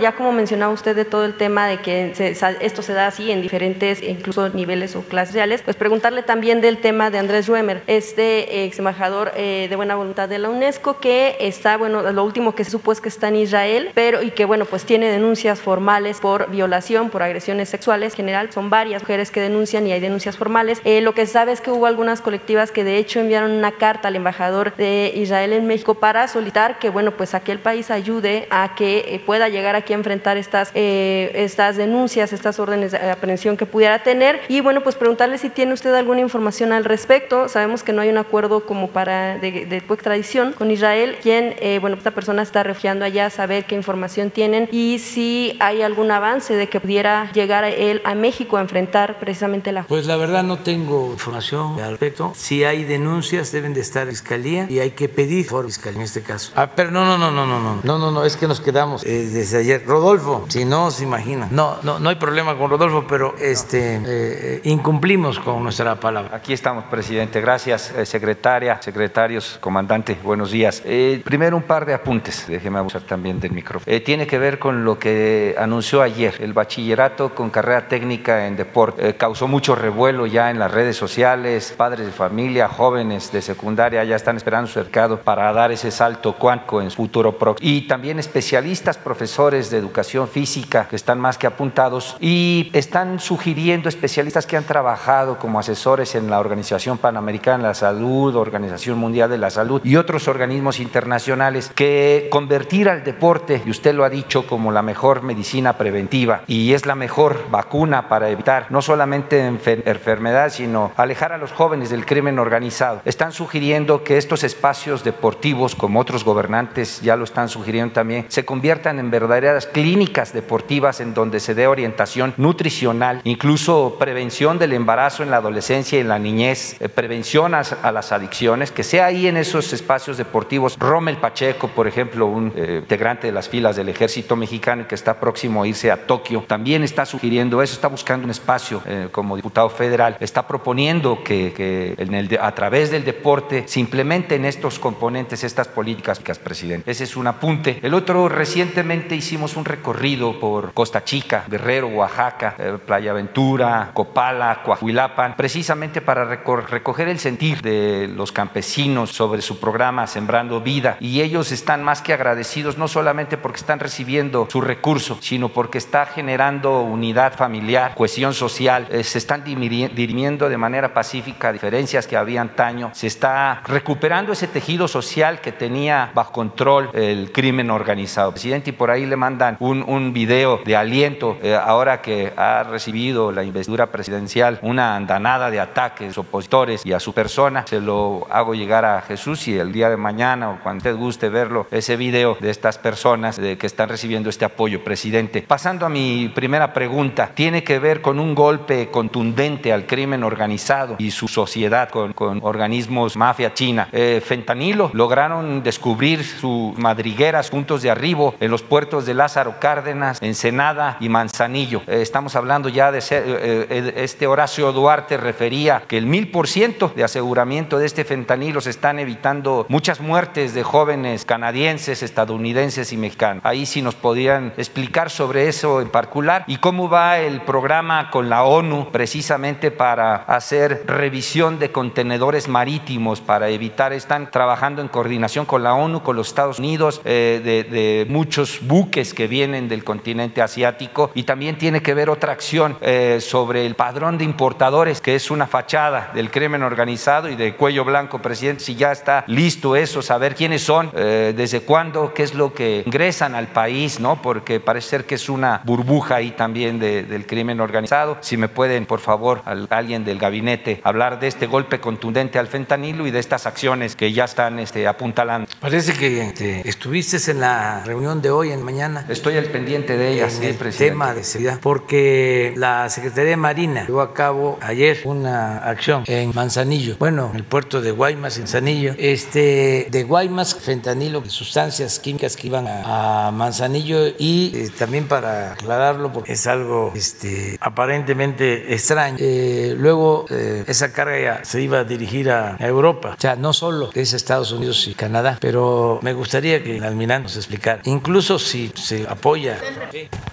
ya como mencionaba usted de todo el tema de que esto se da así en diferentes, incluso niveles o clases sociales, pues preguntarle también del tema de Andrés Ruemer, este ex embajador eh, de buena voluntad de la UNESCO que está, bueno, lo último que se supo es que está en Israel, pero y que bueno, pues tiene denuncias formales por violación, por agresiones sexuales, en general son varias mujeres que denuncian y hay denuncias formales. Eh, lo que se sabe es que hubo algunas colectivas que de hecho enviaron una carta al embajador de Israel en México para solicitar que bueno, pues aquel país ayude a que eh, pueda llegar aquí a enfrentar estas, estas denuncias, estas órdenes de aprehensión que pudiera tener y bueno, pues preguntarle si tiene usted alguna información al respecto. Sabemos que no hay un acuerdo como para de, de extradición con Israel, quien, eh, bueno, esta persona está refugiando allá, saber qué información tienen y si hay algún avance de que pudiera llegar él a México a enfrentar precisamente la... Pues la verdad no tengo información al respecto. Si hay denuncias deben de estar en fiscalía y hay que pedir por fiscalía en este caso. Ah, pero no, no, no, no, no, no, no, no, no, es que nos quedamos eh, desde ayer. Rodolfo, si no se imagina. No, no, no hay problema con Rodolfo, pero este eh, incumplimos con nuestra palabra. Aquí estamos, presidente. Gracias, secretaria, secretarios, comandante. Buenos días. Eh, primero un par de apuntes, déjeme abusar también del micrófono. Eh, tiene que ver con lo que anunció ayer, el bachillerato con carrera técnica en deporte. Eh, causó mucho revuelo ya en las redes sociales, padres de familia, jóvenes de secundaria ya están esperando su cercado para dar ese salto cuántico en su futuro próximo. Y también especialistas, profesores de educación física que están más que apuntados y están sugiriendo especialistas que han trabajado como asesores en la Organización Panamericana de la Salud, Organización Mundial de la Salud y otros organismos internacionales que convertir al deporte, y usted lo ha dicho, como la mejor medicina preventiva y es la mejor vacuna para evitar no solamente enfermedad, sino alejar a los jóvenes del crimen organizado. Están sugiriendo que estos espacios deportivos, como otros gobernantes ya lo están sugiriendo también, se conviertan en verdaderas clínicas deportivas en donde se dé orientación nutricional, incluso prevención del embarazo en la adolescencia y en la niñez, eh, prevención a, las adicciones, que sea ahí en esos espacios deportivos. Rommel Pacheco, por ejemplo, un eh, integrante de las filas del ejército mexicano que está próximo a irse a Tokio, también está sugiriendo eso, está buscando un espacio eh, como diputado federal, está proponiendo que, a través del deporte se implementen estos componentes, estas políticas, presidente. Ese es un apunte. El otro, recientemente hicimos un recorrido por Costa Chica, Guerrero, Oaxaca, eh, Playa Ventura, Copala, Coahuilapan, precisamente para recoger el sentir de los campesinos sobre su programa Sembrando Vida. Y ellos están más que agradecidos, no solamente porque están recibiendo su recurso, sino porque está generando unidad familiar, cohesión social, eh, se están dirimiendo de manera pacífica diferencias que había antaño, se está recuperando ese tejido social que tenía bajo control el crimen organizado. Presidente, y por ahí le mandan un, un video de aliento, eh, ahora que ha recibido la investidura presidencial, una andanada de ataques opositores y a su persona, se lo hago llegar a Jesús y el día de mañana o cuando usted guste verlo, ese video de estas personas de que están recibiendo este apoyo, presidente. Pasando a mi primera pregunta, tiene que ver con un golpe contundente al crimen organizado y su sociedad con, con organismos mafia china. Eh, fentanilo, lograron descubrir sus madrigueras, puntos de arribo en los puertos de Lázaro Cárdenas, Ensenada y Manzanillo. Eh, estamos hablando ya de ser, eh, este Horacio Duarte refería que el mil por ciento de aseguramiento de este fentanilo se están evitando muchas muertes de jóvenes canadienses, estadounidenses y mexicanos. Ahí sí nos podrían explicar sobre eso en particular y cómo va el programa con la ONU precisamente para hacer revisión de contenedores marítimos para evitar, están trabajando en coordinación con la ONU, con los Estados Unidos, eh, de, de, muchos buques que vienen del continente asiático y también tiene que ver otra acción eh, sobre el padrón de importadores, que es una fachada del crimen organizado y de cuello blanco, presidente, si ya está listo eso, saber quiénes son, eh, desde cuándo, qué es lo que ingresan al país, ¿no? Porque parece ser que es una burbuja ahí también de, del crimen organizado. Si me pueden, por favor, al, alguien del gabinete hablar de este golpe contundente al fentanilo y de estas acciones que ya están este, apuntalando. Parece que este, estuviste en la reunión de hoy mañana. Estoy al pendiente de ellas, en sí, el presidente. tema de seguridad, porque la Secretaría de Marina llevó a cabo ayer una acción en Manzanillo, bueno, en el puerto de Guaymas, en Manzanillo, este, de Guaymas, fentanilo, sustancias químicas que iban a, a Manzanillo y eh, también para aclararlo, porque es algo este, aparentemente extraño. Eh, luego eh, esa carga ya se iba a dirigir a Europa, o sea, no solo es Estados Unidos y Canadá, pero me gustaría que el almirante nos explicara, incluso si se apoya.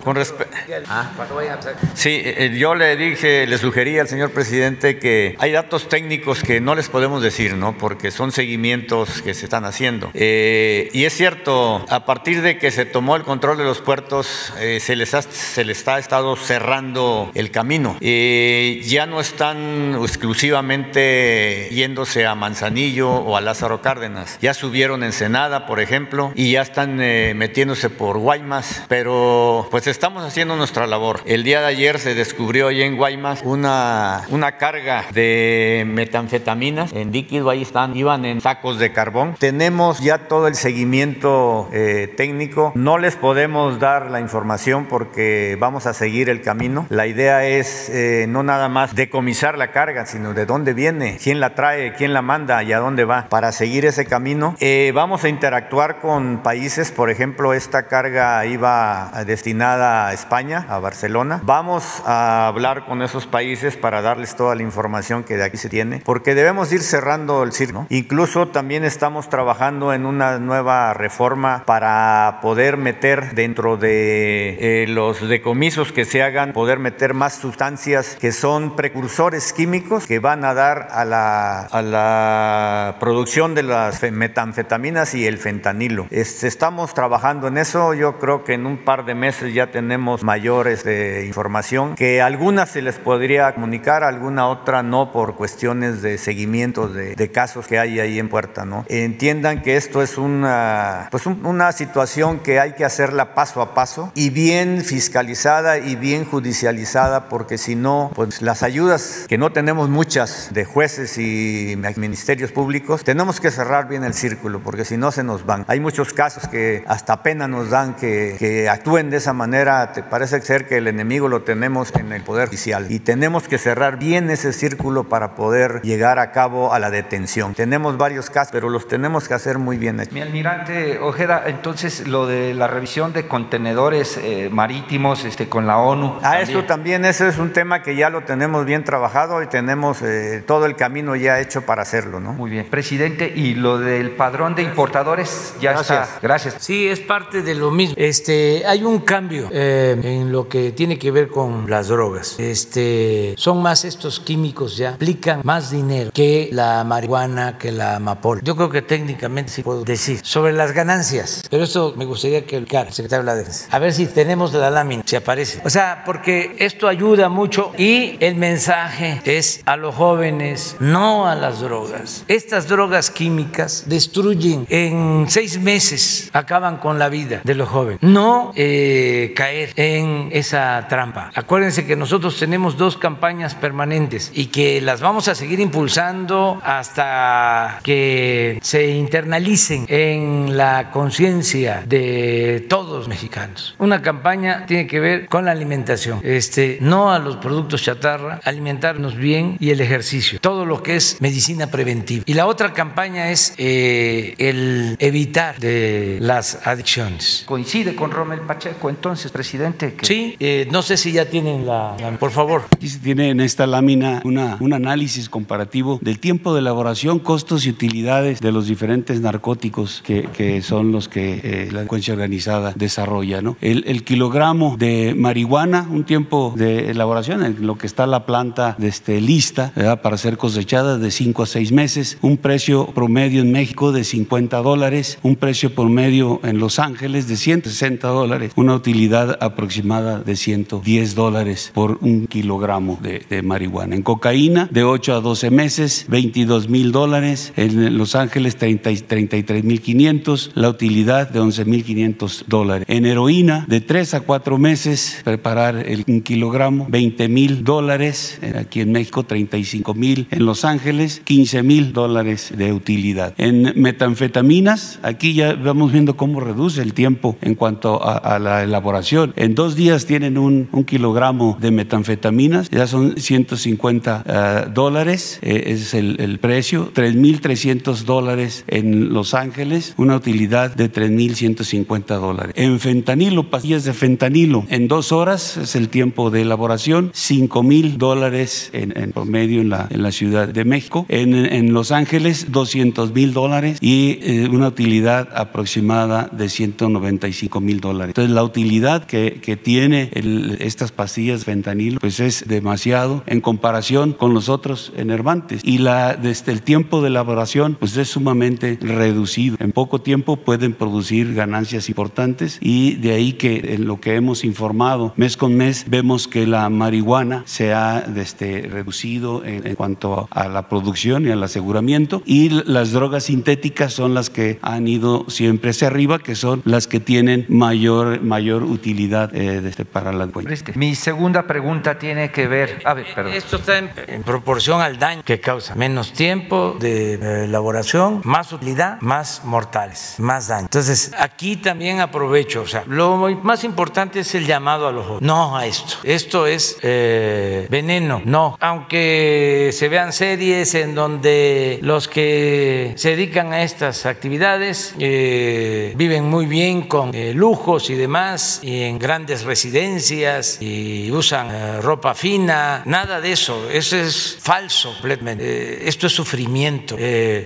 Con respe- Sí, eh, yo le dije, le sugerí al señor presidente que hay datos técnicos que no les podemos decir, ¿no? Porque son seguimientos que se están haciendo. Eh, y es cierto, a partir de que se tomó el control de los puertos, eh, se les ha, se les ha estado cerrando el camino. Eh, ya no están exclusivamente yéndose a Manzanillo o a Lázaro Cárdenas. Ya subieron Ensenada, por ejemplo, y ya están eh, metiéndose por Guaymas, pero pues estamos haciendo nuestra labor. El día de ayer se descubrió ahí en Guaymas una, una carga de metanfetaminas en líquido, ahí están, iban en sacos de carbón. Tenemos ya todo el seguimiento eh, técnico. No les podemos dar la información porque vamos a seguir el camino. La idea es eh, no nada más decomisar la carga, sino de dónde viene, quién la trae, quién la manda y a dónde va para seguir ese camino. Eh, vamos a interactuar con países, por ejemplo, esta carga iba destinada a España, a Barcelona. Vamos a hablar con esos países para darles toda la información que de aquí se tiene, porque debemos ir cerrando el. ¿no? Incluso también estamos trabajando en una nueva reforma para poder meter dentro de eh, los decomisos que se hagan, poder meter más sustancias que son precursores químicos que van a dar a la, producción de las fe- metanfetaminas y el fentanilo. Este, estamos trabajando en eso, yo creo que en un par de meses ya tenemos mayores de información, que algunas se les podría comunicar, alguna otra no por cuestiones de seguimiento de, de casos que hay ahí en puerta, ¿no? Entiendan que esto es una, pues un- una situación que hay que hacerla paso a paso y bien fiscalizada y bien judicializada, porque si no, pues las ayudas, que no tenemos muchas de jueces y ministerios públicos, tenemos que cerrar bien el círculo, porque si no se nos van. Hay muchos casos que hasta pena nos dan que, que actúen de esa manera, te parece ser que el enemigo lo tenemos en el Poder Judicial y tenemos que cerrar bien ese círculo para poder llegar a cabo a la detención. Tenemos varios casos, pero los tenemos que hacer muy bien. Mi almirante Ojeda, entonces lo de la revisión de contenedores eh, marítimos este, con la ONU. A eso también, ese es un tema que ya lo tenemos bien trabajado y tenemos eh, todo el camino ya hecho para hacerlo, ¿no? Muy bien, presidente, y lo del padrón de importadores ya Gracias. está. Gracias. Sí, es parte de lo mismo. Este, hay un cambio eh, en lo que tiene que ver con las drogas. Este, son más estos químicos ya, aplican más dinero que la marihuana, que la amapola. Yo creo que técnicamente sí puedo decir sobre las ganancias, pero esto me gustaría que el cara, secretario de la Defensa, a ver si tenemos la lámina, si aparece. O sea, porque esto ayuda mucho y el mensaje es a los jóvenes, no a las drogas. Estas drogas químicas destruyen en seis meses, acaban con la vida de los jóvenes. No eh, caer en esa trampa. Acuérdense que nosotros tenemos dos campañas permanentes y que las vamos a seguir impulsando hasta que se internalicen en la conciencia de todos los mexicanos. Una campaña tiene que ver con la alimentación, este, no a los productos chatarra, alimentarnos bien y el ejercicio, todo lo que es medicina preventiva. Y la otra campaña es eh, el evitar las adicciones. Coincide con Romel Pacheco, entonces, presidente. Que Sí, eh, no sé si ya tienen la, la- por favor. Aquí se tiene en esta lámina una- un análisis comparativo del tiempo de elaboración, costos y utilidades de los diferentes narcóticos que, que son los que eh, la delincuencia organizada desarrolla. ¿no? El, el kilogramo de marihuana, un tiempo de elaboración en lo que está la planta de este, lista ¿verdad? para ser cosechada de 5 a 6 meses, un precio promedio en México de 50 dólares, un precio promedio en Los Ángeles de 160 dólares, una utilidad aproximada de 110 dólares por un kilogramo de, marihuana. En cocaína, de 8 a 12 meses, 22 mil dólares. En Los Ángeles, 30 y 33 mil 500. La utilidad de 11 mil 500 dólares. En heroína, de 3 a 4 meses, preparar el, un kilogramo, 20 mil dólares. Aquí en México, 35 mil. En Los Ángeles, 15 mil dólares de utilidad. En metanfetaminas, aquí ya vamos viendo cómo reduce el tiempo en cuanto a, la elaboración. En dos días tienen un, kilogramo de metanfetaminas, ya son 150 eh, dólares, eh, es el, el precio, 3.300 dólares en Los Ángeles, una utilidad de 3.150 dólares. En fentanilo, pastillas de fentanilo, en dos horas es el tiempo de elaboración, 5.000 dólares en, promedio en la, Ciudad de México. En, Los Ángeles, 200 mil dólares y eh, una utilidad aproximada de 195 mil dólares. Entonces, la utilidad que, que tiene estas pastillas fentanilo pues es demasiado en comparación con los otros enervantes. Y la, desde el tiempo de elaboración pues es sumamente reducido. En poco tiempo pueden producir ganancias importantes y de ahí que en lo que hemos informado mes con mes vemos que la marihuana se ha este, reducido en, en cuanto a la producción y al aseguramiento y las drogas sintéticas son las que han ido siempre hacia arriba, que son las que tienen mayor, mayor utilidad eh, este, para la Mi segunda pregunta tiene que ver. A ver, perdón. Esto está en, proporción al daño que causa. Menos tiempo de elaboración, más utilidad, más mortales, más daño. Entonces, aquí también aprovecho. O sea, lo más importante es el llamado a los No a esto. Esto es eh, veneno. No. Aunque se vean series en donde los que se dedican a estas actividades eh, viven muy bien con eh, lujos y demás, y en grandes residencias, y usan eh, ropa fina, nada de eso, eso es falso esto es sufrimiento,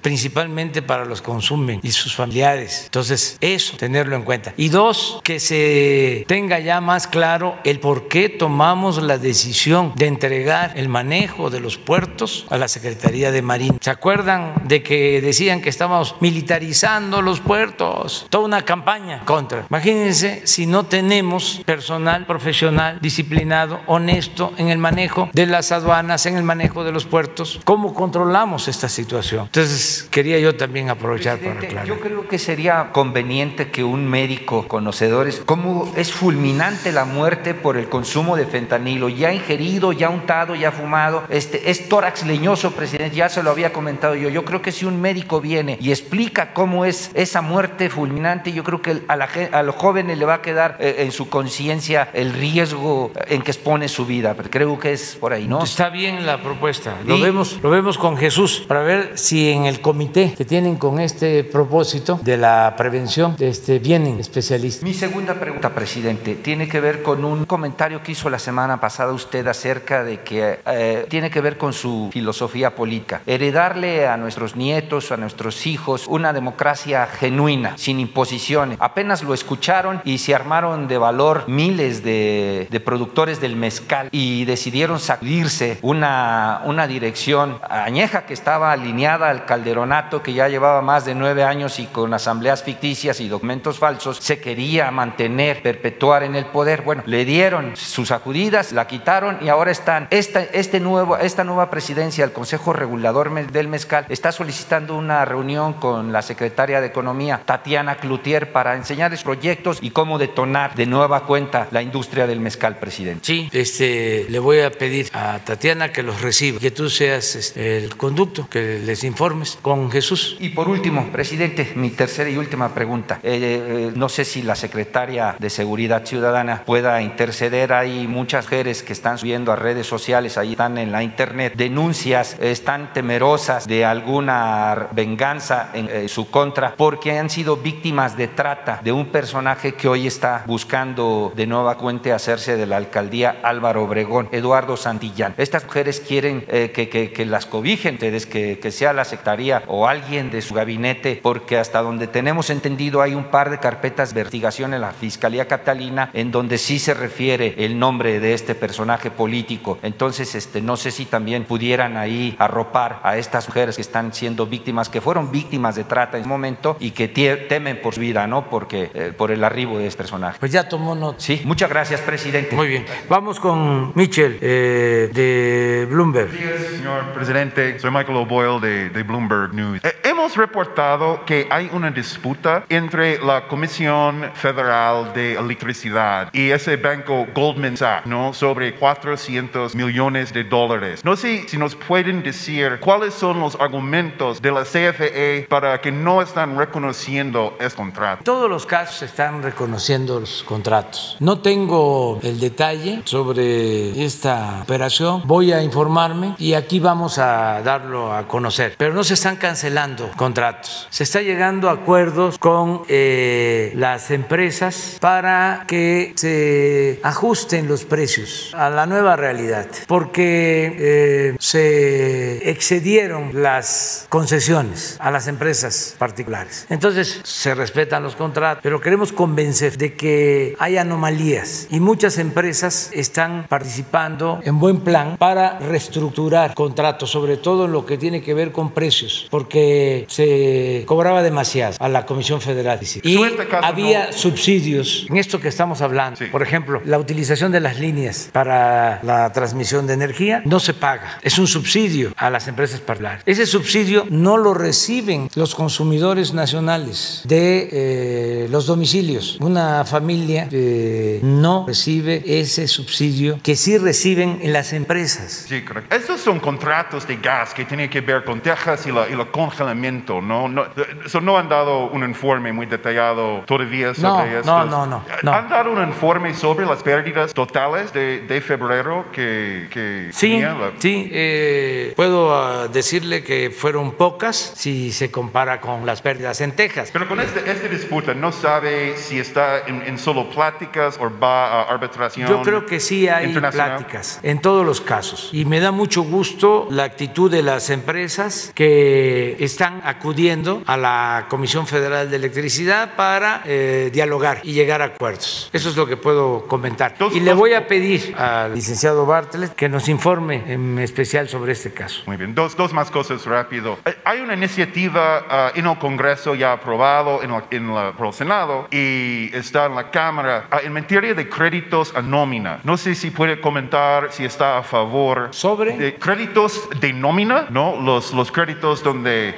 principalmente para los que consumen y sus familiares. Entonces, eso, tenerlo en cuenta. Y dos, que se tenga ya más claro el por qué tomamos la decisión de entregar el manejo de los puertos a la Secretaría de Marina. ¿Se acuerdan de que decían que estábamos militarizando los puertos, toda una campaña contra. Imagínense si no tenemos personal profesional, disciplinado, honesto en el manejo de las aduanas, en el manejo de los puertos, ¿cómo controlamos esta situación? Entonces, quería yo también aprovechar para aclarar. Yo creo que sería conveniente que un médico conocedor, cómo es fulminante la muerte por el consumo de fentanilo, ya ingerido, ya untado, ya fumado, este, es tórax leñoso, presidente, ya se lo había comentado yo. Yo creo que si un médico viene y explica cómo es esa muerte fulminante, yo creo que a, la, a los jóvenes le va a quedar eh, en su conciencia el riesgo en que expone su vida. Pero creo que es por ahí, ¿no? Está bien la propuesta. Lo, vemos, lo vemos con Jesús para ver si en el comité que tienen con este propósito de la prevención este, vienen especialistas. Mi segunda pregunta, presidente, tiene que ver con un comentario que hizo la semana pasada usted acerca de que eh, tiene que ver con su filosofía política. Heredarle a nuestros nietos, a nuestros hijos, una democracia genuina, sin imposiciones. Apenas lo escucharon y se armaron de valor miles de, productores del mezcal y decidieron sacudirse una, una dirección añeja que estaba alineada al calderonato que ya llevaba más de nueve años y con asambleas ficticias y documentos falsos se quería mantener, perpetuar en el poder. Bueno, le dieron sus sacudidas, la quitaron y ahora están, esta, este nuevo, esta nueva presidencia del Consejo Regulador del Mezcal está solicitando una reunión con la secretaria de Economía, Tatiana Cloutier, para enseñarles proyectos y cómo detonar de nueva cuenta la industria del mezcal, presidente. Sí, este, le voy a pedir a Tatiana que los reciba, que tú seas este, el conducto, que les informes con Jesús. Y por último, presidente, mi tercera y última pregunta. Eh, eh, no sé si la secretaria de Seguridad Ciudadana pueda interceder. Hay muchas mujeres que están subiendo a redes sociales, ahí están en la internet, denuncias, están temerosas de alguna venganza en eh, su contra porque han sido víctimas de trata de un personaje que hoy está buscando de nueva cuenta hacerse de la alcaldía Álvaro Obregón, Eduardo Santillán. Estas mujeres quieren eh, que, que, las cobijen, ustedes, que, que sea la secretaría o alguien de su gabinete, porque hasta donde tenemos entendido hay un par de carpetas de investigación en la Fiscalía Catalina en donde sí se refiere el nombre de este personaje político. Entonces, este, no sé si también pudieran ahí arropar a estas mujeres que están siendo víctimas, que fueron víctimas de trata en ese momento y que temen por su vida, ¿no? Porque eh, por el arribo de este personaje. Pues ya tomó nota. Sí, muchas gracias, presidente. Muy bien. Vamos con Mitchell eh, de Bloomberg. señor presidente. Soy Michael O'Boyle de, de Bloomberg News. Eh, hemos reportado que hay una disputa entre la Comisión Federal de Electricidad y ese banco Goldman Sachs, ¿no? Sobre 400 millones de dólares. No sé si nos pueden decir cuáles son los argumentos de la CFE para que no están reconociendo este contrato. Todos los casos están reconociendo los contratos. No tengo el detalle sobre esta operación. Voy a informarme y aquí vamos a darlo a conocer. Pero no se están cancelando contratos. Se está llegando a acuerdos con eh, las empresas para que se ajusten los precios a la nueva realidad. Porque eh, se excedieron las concesiones a las empresas particulares. Entonces se respetan los contratos, pero queremos convencer de que hay anomalías y muchas empresas están participando en buen plan para reestructurar contratos, sobre todo en lo que tiene que ver con precios, porque se cobraba demasiado a la Comisión Federal y había subsidios en esto que estamos hablando. Por ejemplo, la utilización de las líneas para la transmisión de energía no se paga, es un subsidio a las empresas particulares. Ese subsidio no lo reciben los consumidores nacionales de eh, los domicilios. Una familia eh, no recibe ese subsidio que sí reciben en las empresas. Sí, correcto. Estos son contratos de gas que tienen que ver con Texas y, la, y el congelamiento, ¿no? No, eso no han dado un informe muy detallado todavía sobre no, esto. No, no, no. ¿Han dado un informe sobre las pérdidas totales de, de febrero que, que Sí, tenía la- sí, eh, puedo ah, decirle que fueron pocas si se compara con las pérdidas en Texas. Pero con este, esta disputa, ¿no sabe si está en, en solo pláticas o va a arbitración Yo creo que sí hay pláticas en todos los casos y me da mucho gusto la actitud de las empresas que están acudiendo a la Comisión Federal de Electricidad para eh, dialogar y llegar a acuerdos. Eso es lo que puedo comentar. Y le voy a pedir al licenciado Bartlett que nos informe en especial sobre este caso. Muy bien, dos, dos más cosas rápido. Hay una iniciativa ah, en el Congreso ya aprobado en, la- en la- por el Senado y está en la Cámara ah, en materia de créditos a nómina. No sé si puede comentar si está a favor sobre de créditos de nómina, ¿no? Los, los créditos donde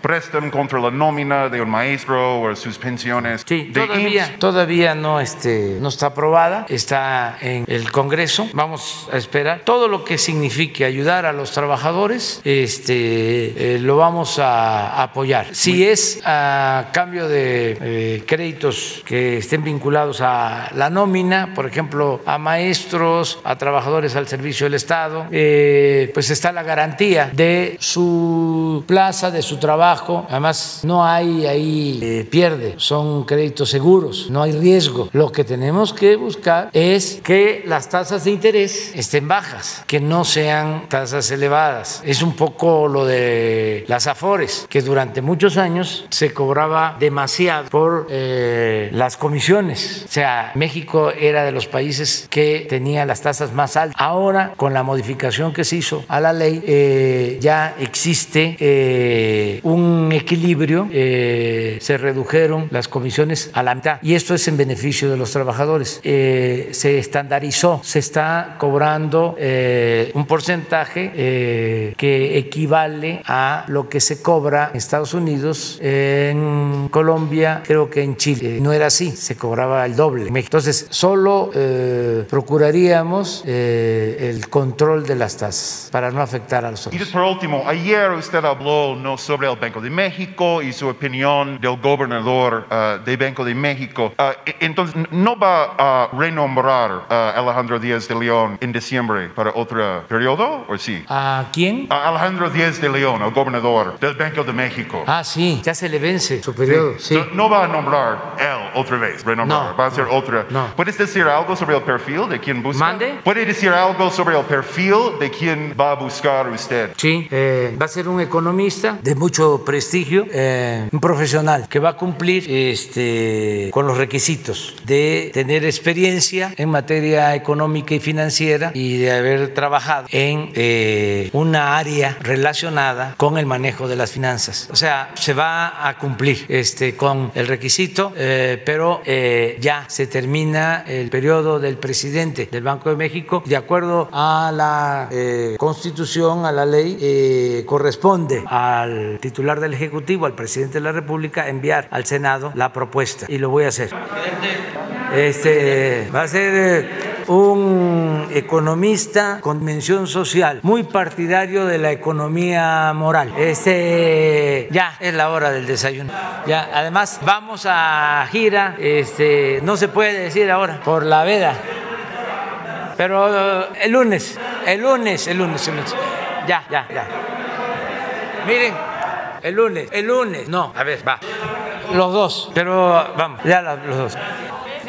contra la nómina de un maestro o sus pensiones. Sí, de todavía, IMSS. todavía no, este, no está aprobada, está en el Congreso. Vamos a esperar. Todo lo que signifique ayudar a los trabajadores, este, eh, lo vamos a apoyar. Si es a cambio de eh, créditos que estén vinculados a la nómina, por ejemplo, a maestros, a trabajadores al servicio del Estado, eh, pues está la garantía de su plaza, de su trabajo. Además, no hay ahí eh, pierde, son créditos seguros, no hay riesgo. Lo que tenemos que buscar es que las tasas de interés estén bajas, que no sean tasas elevadas. Es un poco lo de las afores, que durante muchos años se cobraba demasiado por eh, las comisiones. O sea, México era de los países que tenía las tasas más altas. Ahora, con la modificación que se hizo a la ley, eh, ya existe un equilibrio, eh, se redujeron las comisiones a la mitad y esto es en beneficio de los trabajadores. Eh, se estandarizó, se está cobrando eh, un porcentaje que equivale a lo que se cobra en Estados Unidos, en Colombia, creo que en Chile. No era así, se cobraba el doble. Entonces, solo procuraríamos el control de las tasas para no afectar a los Y otros. por último, ayer usted habló ¿no? sobre el Banco de México y su opinión del gobernador ah, del Banco de México. Ah, e- entonces, ¿no va a renombrar a Alejandro Díaz de León en diciembre para otro periodo o sí? ¿A quién? A Alejandro Díaz de León, el gobernador del Banco de México. Ah, sí, ya se le vence su periodo. Sí. So, no va a nombrar él otra vez, renombrar, No, va a ser otra. no. ¿Puedes decir algo sobre el perfil de quien busca? ¿Mande? ¿Puede decir algo sobre el perfil de quien va a buscar usted? Sí, eh, va a ser un economista de mucho prestigio, eh, un profesional que va a cumplir este, con los requisitos de tener experiencia en materia económica y financiera y de haber trabajado en eh, una área relacionada con el manejo de las finanzas. O sea, se va a cumplir este, con el requisito, eh, pero eh, ya se termina el periodo del presidente del Banco de México. De acuerdo a la eh, Constitución, a la ley, eh, corresponde al titular del Ejecutivo, al presidente de la República, enviar al Senado la propuesta y lo voy a hacer. Este va a ser eh, un economista con dimensión social, muy partidario de la economía moral. Este ya es la hora del desayuno. Ya, además vamos a gira, este no se puede decir ahora por la veda. Pero eh, el lunes, el lunes, el lunes, el lunes. Ya, ya, ya. Miren, el lunes, el lunes. No, a ver, va. Los dos, pero vamos, ya los dos.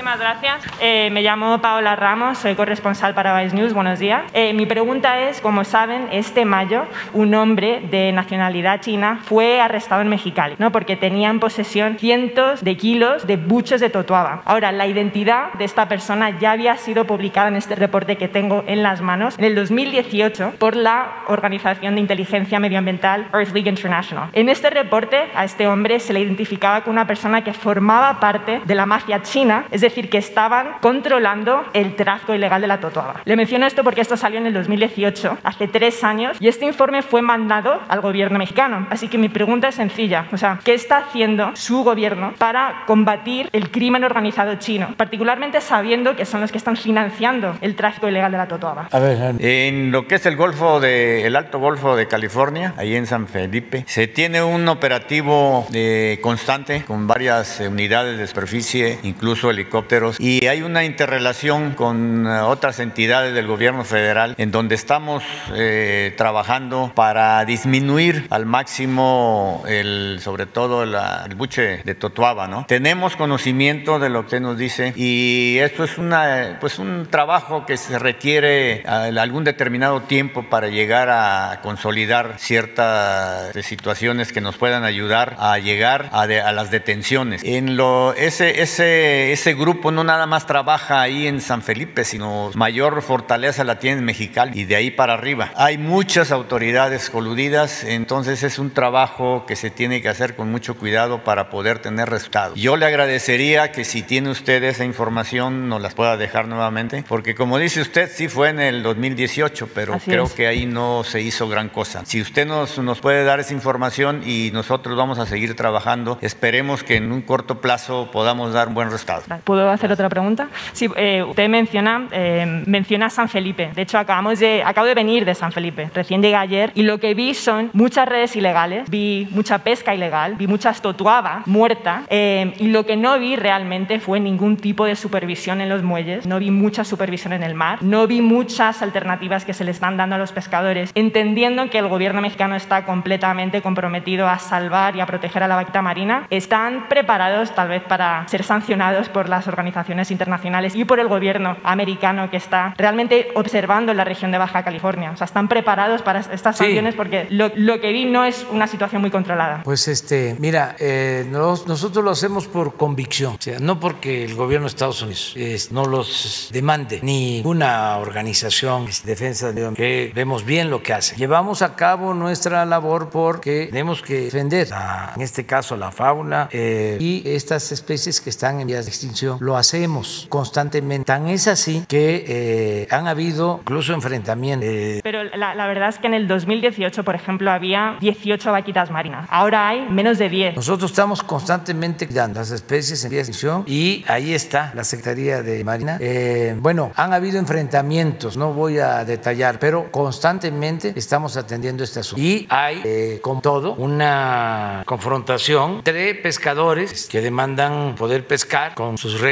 Muchísimas gracias. Eh, me llamo Paola Ramos, soy corresponsal para Vice News. Buenos días. Eh, mi pregunta es, como saben, este mayo un hombre de nacionalidad china fue arrestado en Mexicali, ¿no? porque tenía en posesión cientos de kilos de buches de totuaba. Ahora, la identidad de esta persona ya había sido publicada en este reporte que tengo en las manos en el 2018 por la Organización de Inteligencia Medioambiental Earth League International. En este reporte a este hombre se le identificaba como una persona que formaba parte de la mafia china, es decir, que estaban controlando el tráfico ilegal de la totuaba. Le menciono esto porque esto salió en el 2018, hace tres años, y este informe fue mandado al gobierno mexicano. Así que mi pregunta es sencilla, o sea, ¿qué está haciendo su gobierno para combatir el crimen organizado chino, particularmente sabiendo que son los que están financiando el tráfico ilegal de la totuaba? A ver, En lo que es el Golfo de, el Alto Golfo de California, ahí en San Felipe, se tiene un operativo eh, constante con varias eh, unidades de superficie, incluso helicópteros, y hay una interrelación con eh, otras entidades del gobierno federal en donde estamos eh, trabajando para disminuir al máximo el, sobre todo la- el buche de Totuaba, ¿no? Tenemos conocimiento de lo que nos dice y esto es una, pues un trabajo que se requiere algún determinado tiempo para llegar a consolidar ciertas eh, situaciones que nos puedan ayudar a llegar a, de- a las detenciones. En lo, ese, ese, ese grupo no nada más trabaja ahí en San Felipe, sino mayor fortaleza la tiene en Mexicali y de ahí para arriba. Hay muchas autoridades coludidas, entonces es un trabajo que se tiene que hacer con mucho cuidado para poder tener resultados. Yo le agradecería que si tiene usted esa información nos las pueda dejar nuevamente, porque como dice usted, sí fue en el 2018, pero Así creo es. que ahí no se hizo gran cosa. Si usted nos, nos puede dar esa información y nosotros vamos a seguir trabajando, esperemos que en un corto plazo podamos dar un buen resultado. ¿Puedo hacer otra pregunta? Sí, eh, usted menciona, eh, menciona San Felipe. De hecho, acabamos de, acabo de venir de San Felipe. Recién llegué ayer y lo que vi son muchas redes ilegales, vi mucha pesca ilegal, vi mucha totuaba muerta eh, y lo que no vi realmente fue ningún tipo de supervisión en los muelles, no vi mucha supervisión en el mar, no vi muchas alternativas que se le están dando a los pescadores, entendiendo que el gobierno mexicano está completamente comprometido a salvar y a proteger a la vaquita marina. ¿Están preparados tal vez para ser sancionados por las organizaciones internacionales y por el gobierno americano que está realmente observando la región de Baja California? O sea, ¿están preparados para estas Sí. sanciones? Porque lo, lo que vi no es una situación muy controlada. Pues este, mira, eh, nos- nosotros lo hacemos por convicción, o sea, no porque el gobierno de Estados Unidos eh, no los demande, ni una organización de defensa ambiente, que vemos bien lo que hace. Llevamos a cabo nuestra labor porque tenemos que defender, a- en este caso, la fauna eh, y estas especies que están en vías de extinción. Lo hacemos constantemente. Tan es así que eh, han habido incluso enfrentamientos. eh, Pero la, la verdad es que en el 2018, por ejemplo, había 18 vaquitas marinas. Ahora hay menos de 10. Nosotros estamos constantemente cuidando las especies en vía de extinción y ahí está la Secretaría de Marina. Eh, bueno, han habido enfrentamientos, no voy a detallar, pero constantemente estamos atendiendo este asunto. Y hay, eh, con todo, una confrontación entre pescadores que demandan poder pescar con sus redes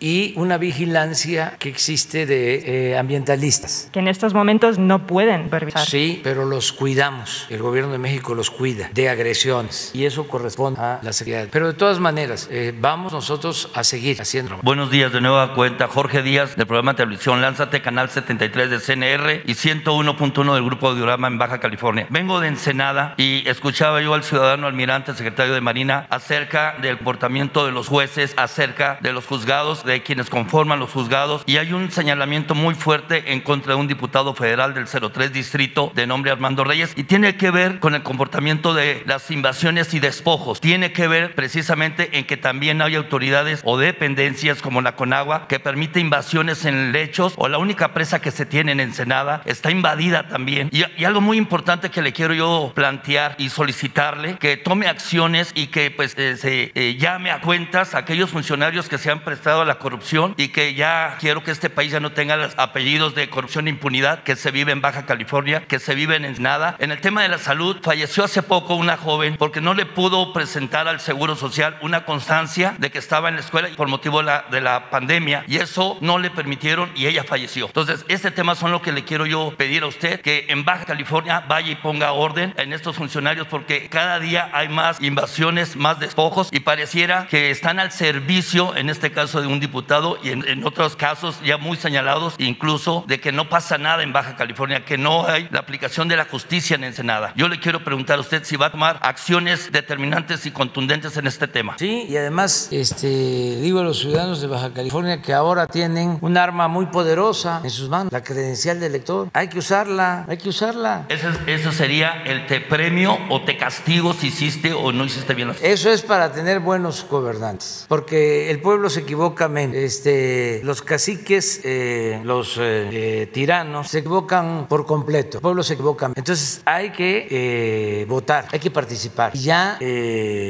y una vigilancia que existe de eh, ambientalistas. Que en estos momentos no pueden supervisar. Sí, pero los cuidamos. El gobierno de México los cuida de agresiones y eso corresponde a la seguridad. Pero de todas maneras, eh, vamos nosotros a seguir haciendo. Buenos días de nueva cuenta. Jorge Díaz del programa de televisión Lánzate, canal 73 de CNR y 101.1 del Grupo Diorama en Baja California. Vengo de Ensenada y escuchaba yo al ciudadano almirante, secretario de Marina, acerca del comportamiento de los jueces, acerca de los juzgadores de quienes conforman los juzgados, y hay un señalamiento muy fuerte en contra de un diputado federal del 03 Distrito de nombre Armando Reyes, y tiene que ver con el comportamiento de las invasiones y despojos. Tiene que ver precisamente en que también hay autoridades o dependencias como la Conagua que permite invasiones en lechos o la única presa que se tiene en Ensenada está invadida también. Y, y algo muy importante que le quiero yo plantear y solicitarle que tome acciones y que pues eh, se eh, llame a cuentas a aquellos funcionarios que se han prestado a la corrupción y que ya quiero que este país ya no tenga los apellidos de corrupción e impunidad que se vive en Baja California, que se vive en Ensenada. En el tema de la salud, falleció hace poco una joven porque no le pudo presentar al Seguro Social una constancia de que estaba en la escuela por motivo de la, de la pandemia y eso no le permitieron y ella falleció. Entonces, este tema son lo que le quiero yo pedir a usted, que en Baja California vaya y ponga orden en estos funcionarios porque cada día hay más invasiones, más despojos y pareciera que están al servicio, en este caso de un diputado y en, en otros casos ya muy señalados, incluso de que no pasa nada en Baja California, que no hay la aplicación de la justicia en Ensenada. Yo le quiero preguntar a usted si va a tomar acciones determinantes y contundentes en este tema. Sí, y además, este, digo a los ciudadanos de Baja California que ahora tienen un arma muy poderosa en sus manos, la credencial de elector. Hay que usarla, hay que usarla. Ese, eso sería el te premio o te castigo si hiciste o no hiciste bien las cosas. Eso es para tener buenos gobernantes, porque el pueblo se equivoca, men. Este, los caciques, eh, los eh, eh, tiranos, se equivocan por completo. El pueblo se equivoca. Entonces hay que votar, hay que participar. Y ya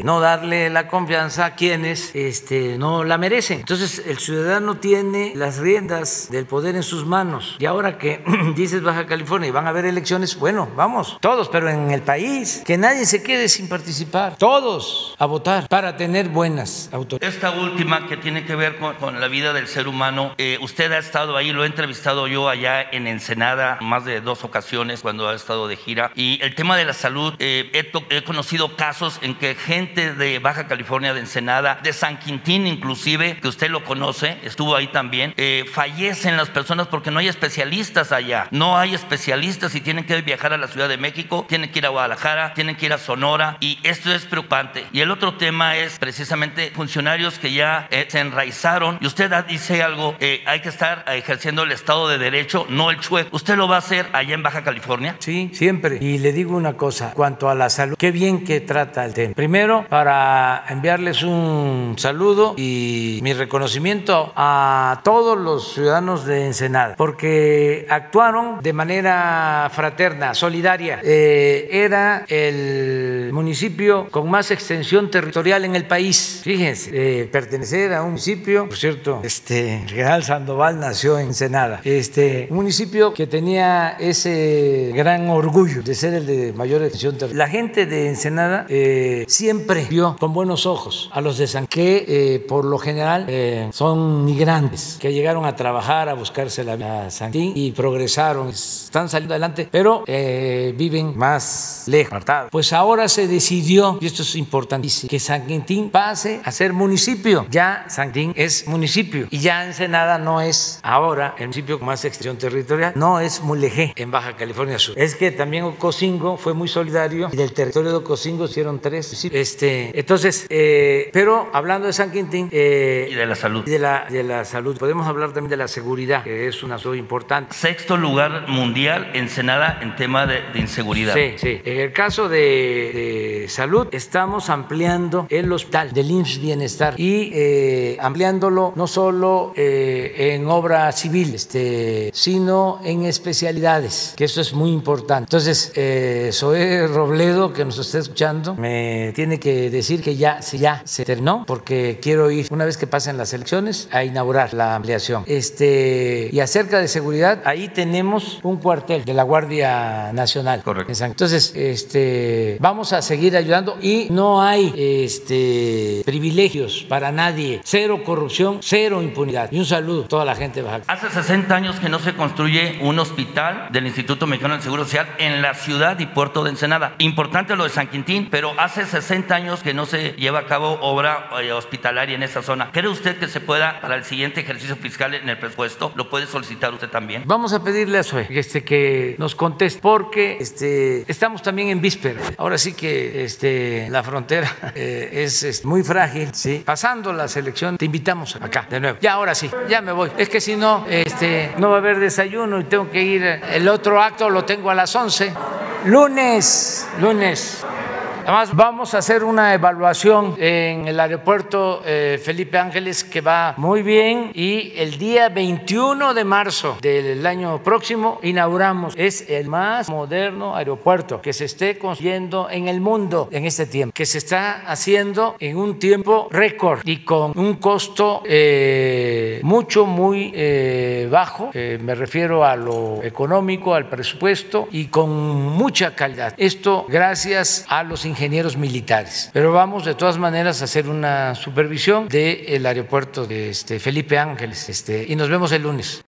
no darle la confianza a quienes este, no la merecen. Entonces el ciudadano tiene las riendas del poder en sus manos. Y ahora que dices Baja California y van a haber elecciones, bueno, vamos, todos, pero en el país, que nadie se quede sin participar. Todos a votar para tener buenas autoridades. Esta última que tiene que ver con, la vida del ser humano, eh, usted ha estado ahí, lo he entrevistado yo allá en Ensenada más de dos ocasiones cuando ha estado de gira. Y el tema de la salud, eh, he, he conocido casos en que gente de Baja California, de Ensenada, de San Quintín inclusive, que usted lo conoce, estuvo ahí también, eh, fallecen las personas porque no hay especialistas allá. No hay especialistas y tienen que viajar a la Ciudad de México, tienen que ir a Guadalajara, tienen que ir a Sonora y esto es preocupante. Y el otro tema es precisamente funcionarios que ya se enraizaron y usted dice algo, eh, hay que estar ejerciendo el Estado de Derecho, no el chueco. ¿Usted lo va a hacer allá en Baja California? Sí, siempre. Y le digo una cosa, cuanto a la salud, qué bien que trata el tema. Primero, para enviarles un saludo y mi reconocimiento a todos los ciudadanos de Ensenada, porque actuaron de manera fraterna, solidaria. Eh, era el municipio con más extensión territorial en el país. Fíjense, eh, pertenecer a un municipio, por cierto, este, general Sandoval nació en Ensenada, este, un municipio que tenía ese gran orgullo de ser el de mayor extensión. La gente de Ensenada eh, siempre vio con buenos ojos a los de San que eh, por lo general eh, son migrantes que llegaron a trabajar, a buscarse la vida a San Quintín y progresaron, están saliendo adelante, pero eh, viven más lejos. apartados. Pues ahora se decidió, y esto es importantísimo, que San Quintín pase a ser municipio. Ya San Es municipio y ya Ensenada no es ahora el municipio con más extensión territorial, no es Mulegé en Baja California Sur. Es que también Ocosingo fue muy solidario y del territorio de Ocosingo hicieron tres. municipios. Este, entonces, eh, pero hablando de San Quintín eh, Y de la salud. y de la, de la salud, podemos hablar también de la seguridad, que es un asunto importante. Sexto lugar mundial Ensenada en tema de, de inseguridad. Sí, sí. En el caso de, de salud, estamos ampliando el hospital del IMSS Bienestar y eh, ampliándolo no solo eh, en obra civil, este, sino en especialidades, que eso es muy importante. Entonces, eh, Robledo, que nos está escuchando, me tiene que decir que ya, sí, ya se terminó, porque quiero ir, una vez que pasen las elecciones, a inaugurar la ampliación. Este, y acerca de seguridad, ahí tenemos un cuartel de la Guardia Nacional. Correcto. Entonces, este, vamos a seguir ayudando y no hay este, privilegios para nadie, cero corrupción, cero impunidad. Y un saludo a toda la gente de Baja Hace 60 años que no se construye un hospital del Instituto Mexicano del Seguro Social en la ciudad y puerto de Ensenada. Importante lo de San Quintín, pero hace 60 años que no se lleva a cabo obra eh, hospitalaria en esa zona. ¿Cree usted que se pueda para el siguiente ejercicio fiscal en el presupuesto? ¿Lo puede solicitar usted también? Vamos a pedirle a Zoe este, que nos conteste, porque este, estamos también en víspera. Ahora sí que este, la frontera eh, es, es muy frágil. ¿sí? Pasando las elecciones te invitamos acá de nuevo. Ya ahora sí, ya me voy. Es que si no, este, no va a haber desayuno y tengo que ir. El otro acto lo tengo a las 11. Lunes, lunes. Además, vamos a hacer una evaluación en el aeropuerto eh, Felipe Ángeles que va muy bien y el día 21 de marzo del año próximo inauguramos. Es el más moderno aeropuerto que se esté construyendo en el mundo en este tiempo, que se está haciendo en un tiempo récord y con un costo eh, mucho, muy eh, bajo. me refiero a lo económico, al presupuesto y con mucha calidad. Esto gracias a los militares. Pero vamos de todas maneras a hacer una supervisión del aeropuerto de este Felipe Ángeles este, y nos vemos el lunes.